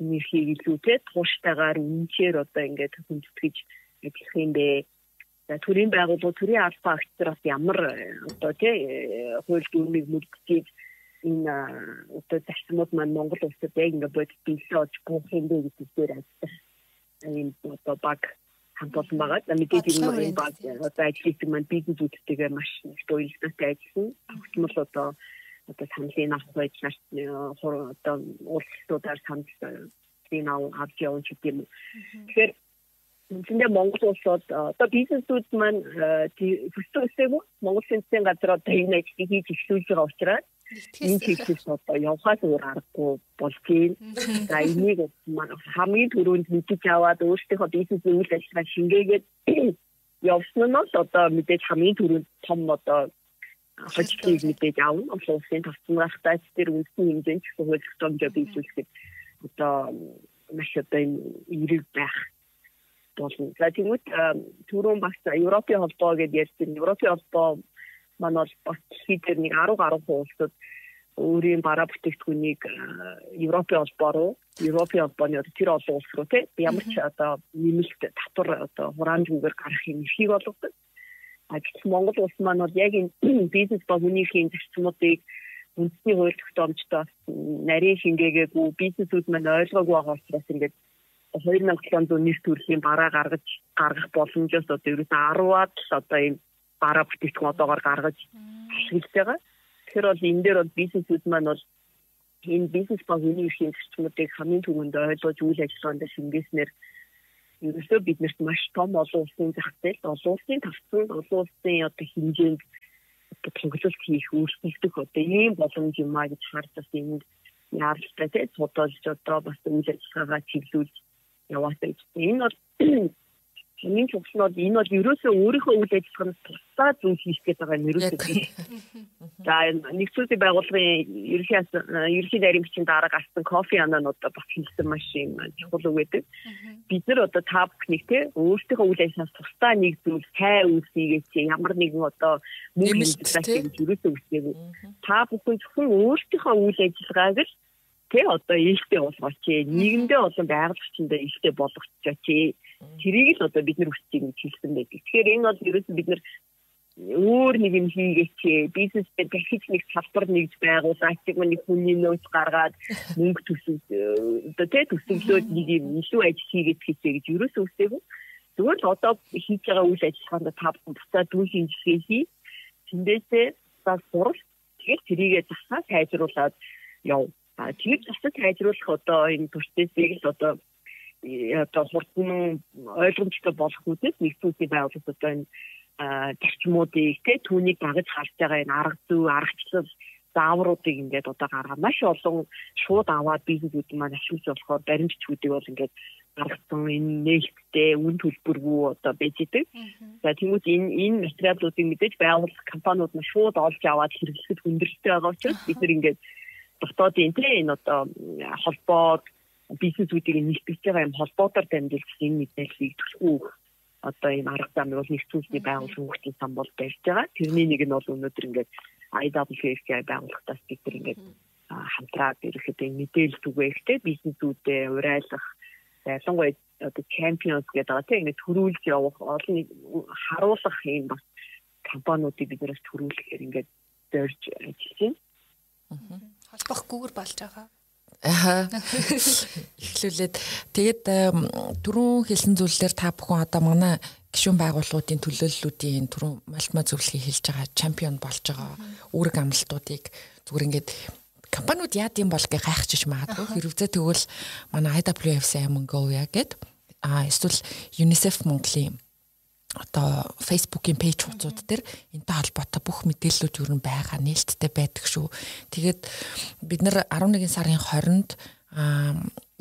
нэрхийг илүү те тууштайгаар үнчээр одоо ингээд хүндэтгэж ажиллах юм бэ. За төрийн байгууллага төрийн албаа агчдаар бас ямар одоо тий хууль дүрмийг мөрдөж энэ одоо зарчмууд маань Монгол улсад яг ингээд бодит биелээ олж буух юм бэ гэдэг дээр ажиллах ийм одоо баг хамтуулсан байгаа. За мэдээж энэ баг одоо ажлын маань бизнесүүдтэйгээ маш их уялдаатай ажилласан. Тогтмол одоо одоо саналын авах байж нар одоо улсуудаар санал тийм авч явж гэдэг юм. Тэгэхээр Үндсэндээ Монгол улсууд одоо бизнесүүд маань төсөө өсөөгөө Монгол Сэнцэн газар одоо энэ ажлыг хийж эхлүүлж байгаа учраас энэ чиглэлд одоо явхаас өөр аргагүй болж байна. За энийг хамгийн түрүүнд мэдэж аваад өөрсдийнхөө бизнесийн үйл ажиллагаа шингээгээд явсан нь бол одоо мэдээж хамгийн түрүүнд том одоо хожлыг мэдээж авна. Олон улсын тавцангах тач дээр үндэсний хэмжээнд ч хөлөх томжоо биелүүлэхэд одоо маш одоо энэ эрэг байх болно. За тэгвэл түрүүн бас Европын холбоо гэдээ ярьсан. Европын холбоо манай бол бас хийдэр нэг 10 гаруй улсад өөрийн бараа бүтээгдэхүүнийг Европын холбоо руу, Европын холбооны тэр олон улс руу тийм ямар ч одоо нэмэлт татвар одоо хураамжгүйгээр гарах юм эрхийг олгодог. Гэтэл Монгол улс маань бол яг энэ бизнес ба хүнийхээ зарчмуудыг үндэсний хууль тогтоомжтой нарийн шингээгээгүй бизнесүүд маань ойлгоогүй байгаа учраас ингээд 2700 нийт төрлийн бараа гаргаж гаргах боломжоос одоо ерөөсөн 10-аад л одоо энэ бараа бүтээгдэхүүн одоогоор гаргаж ашиглаж байгаа. Тэгэхээр бол энэ дээр бол бизнесүүд маань бол энэ бизнес ба хүний эрхийн зарчмуудыг хамгийн түрүүнд ойлгож үйл ажиллагаанд шингээснээр ерөөсөө биднэрт маш том олон улсын зах зээл, олон улсын тавцанд, олон улсын одоо хэмжээнд тонглолт хийх өөрчлөлтөх одоо ийм боломж юм а гэж бас энд яаралтай тий судалж одоо бас үйл ажиллагаагаа чиглүүлж яваасаа гэж. Энэ бол Миний чухал нь энэ бол ерөөсөө өөрийнхөө үйл ажиллагаанаас тусдаа зүйл хийх гээд байгаа юм ерөөсөө. За нэгдүгээр байгууллагын ерөнхий ерөнхий нарийн бичгийн дараа гарсан кофе анаанууд бас хэлсэн маш юм чухал үг гэдэг. Бид нар одоо та бүхнийг те өөрсдийнхөө үйл ажиллагаанаас тусдаа нэг зүйл хай үүсгэгээч ямар нэгэн одоо мөнгө хэлбэртэй ерөөсөө үсгээгүй. Та бүхэн зөвхөн өөрсдийнхөө үйл ажиллагааг л тий одоо ээлтэй болгооч нийгэмдээ болон байгууллагчдаа ээлтэй болгочихооч тэрийг л одоо бид нар хүсэж ингэж хэлсэн байдаг. Тэгэхээр энэ бол ерөөсөн бид нар өөр нэг юм хийгээч бизнестэй дахиж нэг салбар нэгж байгуулаач нэг хүний нөөц гаргаад мөнгө төсөв одоо тий төсөвлөөд нэг юм илүү ажил хийгээд хийцээ гэж ерөөсөө үсээгүй. Зүгээр л одоо хийж байгаа үйл ажиллагаанд та буцаад дүүл шинжилгээ хий. Тэндээсээ бас сурал тэгээд тэрийгээ засаа сайжруулад яв. А тэгээд засаж сайжруулах одоо энэ процессыг л одоо одоо хурдан ойлгомжтой болох үедээ нэгдүүлсэн байгууллагууд одоо энэ зарчмуудыг тэ түүнийг дагаж харж байгаа энэ арга зүй аргачлал заавруудыг ингээд одоо гаргаа маш олон шууд аваад бизнесүүд маань ашиглаж болохоор баримтчүүдийг бол ингээд гаргасан энэ нээлттэй үн төлбөргүй одоо байж идэг. За тэгмүүд энэ энэ материалуудыг мэдээж байгууллага компаниуд нь шууд олж аваад хэрэглэхэд хүндрэлтэй байгаа учраас бид нар ингээд дотоодын тийм энэ одоо холбоод бизнесүүдийг нэгтгэж байгаа юм холбоотоор дамжуулж энэ мэдээллийг төлхөө одоо ийм арга замыг бол нэгцүүлсний байгууллагын хөгжлийн сан бол барьж байгаа. Тэрний нэг нь бол өнөөдөр ингээд IWFI байгууллагатаас бид нар ингээд хамтраад ерөөхдөө мэдээлэл түгээхтэй бизнесүүдэд урайлах ялангуяа одоо champions гэдэг байгаа тийм ингээд төрүүлж явах олон харуулах юм бас компаниудыг бид нэрс төрүүлэхээр ингээд зорж ажиллаж байна. Холбох гүүр болж байгаа. Эхлүүлээд. Тэгээд түрүүн хэлсэн зүйлээр та бүхэн одоо манай гишүүн байгууллагуудын төлөөллүүдийн түрүүн малтма зөвлөгөө хэлж байгаа чемпион болж байгаа үүрэг амлалтуудыг зүгээр ингээд компаниуд яад юм бол гэ гайхчих магадгүй хэрвээ тэгвэл манай IWF Simon Go яа гэд а эсвэл UNICEF Монголын одоо Facebook-ийн пэйж хуудсууд дээр энэтэй холбоотой бүх мэдээллүүд юу н байгаа нээлттэй байдаг шүү. Тэгээд бид нар 11 сарын 20-нд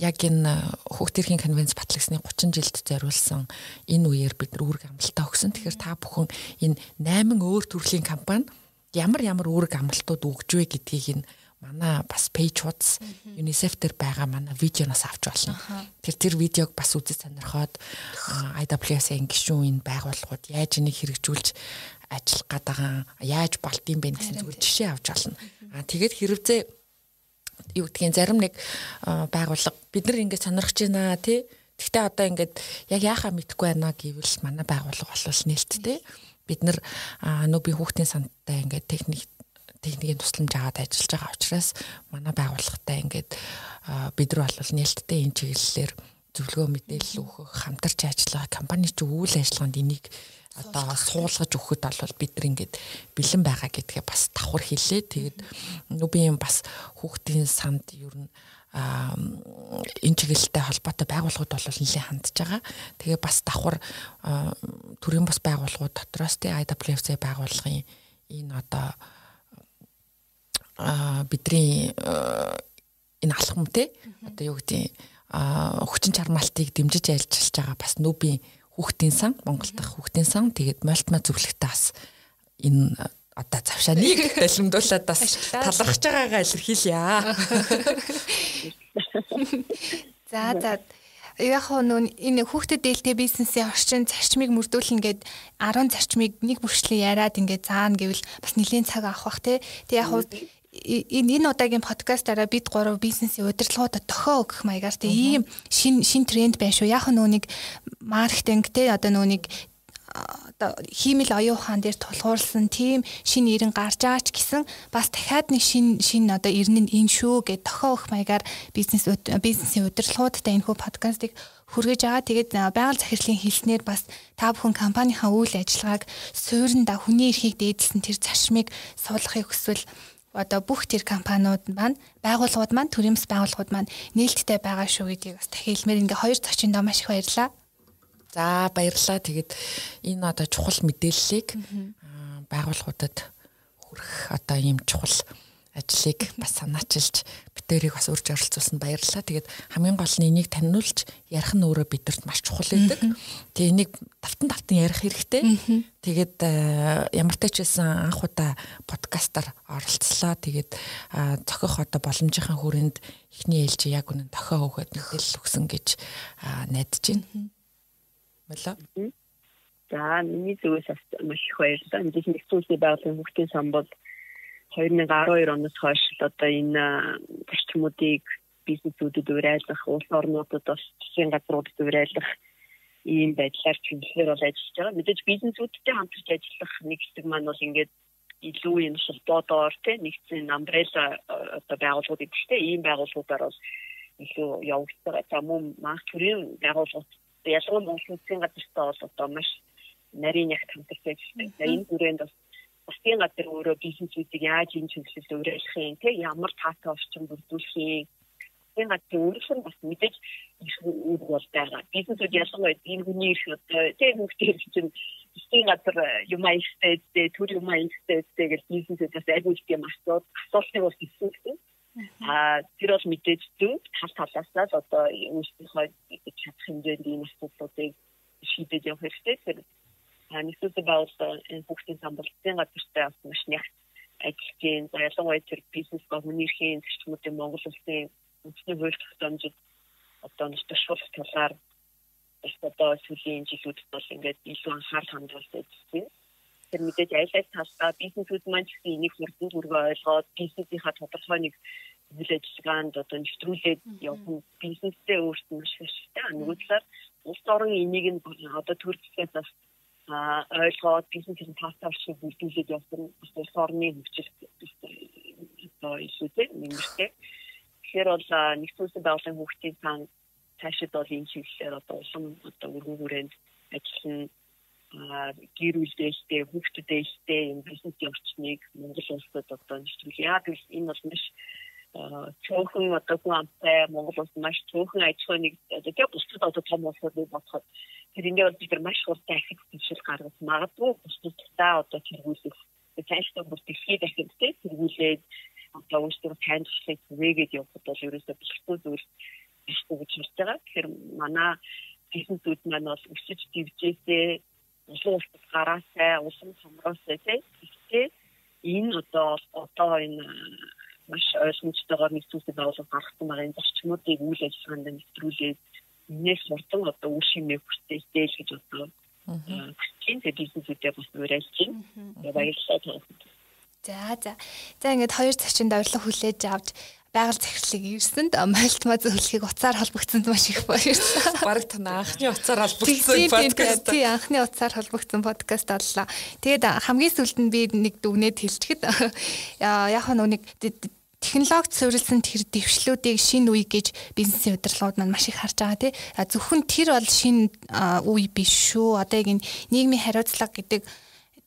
яг энэ хүүхд төрхийн конвенц батлагсны 30 жилд зориулсан энэ үеэр бид нар үүрэг амлалтаа өгсөн. Тэгэхээр та бүхэн энэ 8 өөр төрлийн компани ямар ямар үүрэг амлалтууд өгж вэ гэдгийг энэ манай бас пэйж хуудас UNICEF дээр байгаа манай видеоноос авч болно. Тэр тэр видеог бас үзэж сонирхоод IWS-ийн гишүүн энэ байгууллагууд яаж энийг хэрэгжүүлж ажиллах гадагаан яаж болтын бэ гэсэн зүгээр жишээ авч болно. Аа тэгээд хэрэгцээ юу гэдгийг зарим нэг байгууллага бид нар ингэ сонирхож байна тий. Гэхдээ одоо ингээд яг яахаа мэдэхгүй байна гэвэл манай байгууллага болвол нээлттэй бид нар нөбийн хүүхдийн сандтай ингээд техник техникийн тусламж аваад ажиллаж байгаа учраас манай байгууллагатай ингээд бид нар бол нээлттэй энэ чиглэлээр зөвлөгөө мэдээлэл өгөх, хамтарч ажиллах, компани ч үйл ажиллагаанд энийг одоо суулгаж өгөхөд бол бид нар ингээд бэлэн байгаа гэдгээ бас давхар хэлээ. Тэгээд нүбийн бас хүүхдийн санд ер нь энэ чиглэлтэй холбоотой байгууллагууд бол нэлээд хандж байгаа. Тэгээ бас давхар төрийн бас байгууллагууд дотроос тий IWFC байгууллагын энэ одоо бидний энэ алхам те одоо юу гэдэг хүчин чармаалтыг дэмжиж ажиллаж байгаа бас нүүбийн хүүхдийн сан Монгол дахь хүүхдийн сан тэгээд мольтма зөвлөгтэй бас энэ одоо завшаа нэг далимдуулаад бас талархаж байгаагаа илэрхийлье. За за яг нөө энэ хүүхдэд дээлтэй бизнесийн орчин зарчмыг мөрдүүлнэ гэд 10 зарчмыг нэг бүрчлэн яриад ингээд заана гэвэл бас нэлийн цаг авах бах те. Тэг яг энэ энэ удаагийн подкастаараа бид гурав бизнесийн удирдлагуудад тохио өгөх маягаар тийм ийм шин шин тренд байна шүү. Яг нөө нэг маркетинг те одоо нөө нэг одоо хиймэл оюун ухаан дээр тулгуурласан тийм шин ирэн гарч байгаа ч гэсэн бас дахиад нэг шин шин одоо ирнэ энэ шүү гэд тохио өгөх маягаар бизнес бизнесийн удирдлагуудтай энэ хүү подкастыг хүргэж байгаа. Тэгээд байгаль захирлын хэлснээр бас та бүхэн компанийнхаа үйл ажиллагааг сууринда хүний эрхийг дээдлсэн тэр зарчмыг суулгахыг хүсвэл одоо бүх тэр компаниуд маань байгууллагууд маань төрөмс байгууллагууд маань нээлттэй байгаа шүү гэдгийг бас дахин хэлмээр ингээ хоёр зочиндоо маш их баярлаа. За баярлалаа. Тэгээд энэ одоо чухал мэдээллийг байгууллагуудад хүргэх одоо ийм чухал ажлыг бас санаачилж битэрийг бас урьж оролцуулсан баярлалаа. Тэгээд хамгийн гол нь энийг таниулж ярих нь өөрөө бидэрт маш чухал байдаг. Тэгээ энийг давтан давтан ярих хэрэгтэй. Тэгээд э, ямар ч байсан анх удаа подкастаар оролцлоо. Тэгээд зохих одоо боломжийн хүрээнд эхний ээлж яг үнэн тохио өгöd мэдээлэл өгсөн гэж найдаж байна. Болоо. За миний зүгээс маш их баярлалаа. Энд нэг зүйлсийн байгалийн хүүхдийн сан бол 2012 оноос хойш одоо энэ зарчмуудыг бизнесүүдэд уриалгах, улс орнуудад бас засгийн газруудад уриалгах ийм байдлаар чиглэлээр бол ажиллаж байгаа. Мэдээж бизнесүүдтэй хамтарч ажиллах нэг хэсэг маань бол ингээд илүү юм холбоодоор тий нэгдсэн амбрелла одоо байгууллагууд ихтэй ийм байгууллагуудаар бол илүү явагдаж байгаа. За мөн маш төрлийн байгууллагууд ялангуяа Монголын засгийн газартай бол одоо маш нарийн ягт хамтарч ажилладаг. За энэ хүрээнд бас засгийн газар өөрөө бизнесүүдийг яаж энэ чиглэлд уриалах юм те ямар таатай орчин бүрдүүлэх юм засгийн газрын өөрөөх нь бас мэдээж их үүрэг бол байгаа. Бизнесүүд ялангуяа энэ хүний их одоо тийм хүмүүстэй чинь засгийн газар юм аягтай төр юм аягтай гэж бизнесүүд бас үлдэх юм асууд асуултыг бас хэлсэн. А тэр бол мэдээж зөв тал талаасаа л одоо өөрсдийнхөө чадах хэмжээнд ийм асуудлуудыг шийдэж явах хэрэгтэй. Тэр нэгдүгээр байгууллага энэ бүгдийн самбалтын газартай бас маш нягт ажиллаж байна. За ялангуяа тэр бизнес гомны эрхийн зөрчмүүдийн Монгол улсын үндэсний хууль тогтоомжид одоо нэг төшөөлөх талаар бас одоо сүүлийн жилүүдэд бол ингээд илүү анхаарал хандуулж байна. Тэр мэдээж аль аль талдаа бизнесүүд маань ч гэсэн энийг хурдан түргөө ойлгоод бизнесийнхаа тодорхой нэг үйл ажиллагаанд одоо нэвтрүүлээд явах бизнестэй өөртөө маш хэрэгтэй. Нөгөө талаар улс орон энийг нь одоо төр зэсээс ойлгоод бизнесийн таатай шиг бүрдүүлээд явсан улс орны хөгжил одоо илүүтэй нэмэртэй. Тэгэхээр бол нэгдсэн байгууллагын хүүхдийн сан цаашид бол энэ чиглэлээр одоо улам одоо өргөн хүрээнд ажиллана гэр бүлдээстэй хүүхдүүдээстэй юм бизнесийн орчныг Монгол улсад одоо нэвтрүүл. Яг л энэ бол маш цөөхөн одоо хүн амтай Монгол улс маш цөөхөн аж ахуй нэг одоо бусдад одоо том улсууд бодоход тэр ингээд бол бид нар маш хурдан ахиц төвшил гаргаж магадгүй бусдадаа одоо тэргүүлэх цаашдаа бүр дэлхийд дахин тэ тэргүүлээд одоо өөрсдөө танилцуулах түгээгээд явхад бол ерөөсөө бичлэхгүй зүйл бихгүй гэж хэлж байгаа. Тэгэхээр манай бизнесүүд маань бол өсөж дивжээсээ улсын улсад гараасай, улсын хамроосай тэ энэ одоо одоо энэ маш ойлгомжтойгоор нэгдүүлсэн байгууллага гаргасан байгаа энэ зарчмуудыг үйл ажиллагаанд нэвтрүүлээд нээс хурдан одоо үйл шимээ хүртээтэй л гэж бодлоо. Тийм тэгээд бизнесүүдээ бас уриалж байна. Баярлалаа. За за. За ингээд хоёр зочинд урилга хүлээж авч байгаль захирлыг ирсэнд мальтма зөвлөхийг уцаар холбогдсонд маш их баярлалаа. Бараг тань анхны уцаар холбогдсон подкаст. Тий, анхны уцаар холбогдсон подкаст боллоо. Тэгээд хамгийн сүүлд нь би нэг дүгнээд хэлчихэд яг нь нэг технологид суурилсан тэр дэвшлүүдийг шинэ үе гэж бизнесийн удирдлагууд маань маш их харж байгаа тий. Зөвхөн тэр бол шинэ үе биш шүү. Одоо яг нийгмийн хариуцлага гэдэг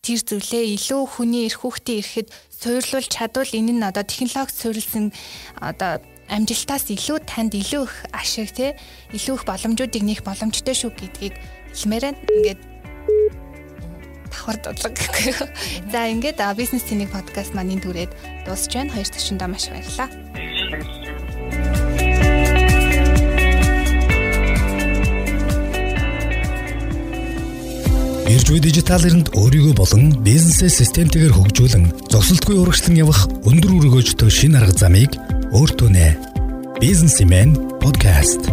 тэр зүйлээ илүү хүний эрх хүүхдээ ирэхэд суйрлуулж чадвал энэ нь одоо технологи суйрлсан одоо амжилтаас илүү танд илүү их ашиг те илүү их боломжуудыг нэх боломжтой шүү гэдгийг хэлмээр байна. Ингээд давхар дудлаг гэхгүй. За ингээд бизнес тэнэг подкаст маань энэ түрээд дуусч байна. Хоёр ташиндаа маш баярлалаа. Ирж буй дижитал эринд өөрийгөө болон бизнесээ системтэйгээр хөгжүүлэн зогсолтгүй урагшлан явах өндөр өргөөжтэй шинэ арга замыг өөртөө нэ. Бизнесмен подкаст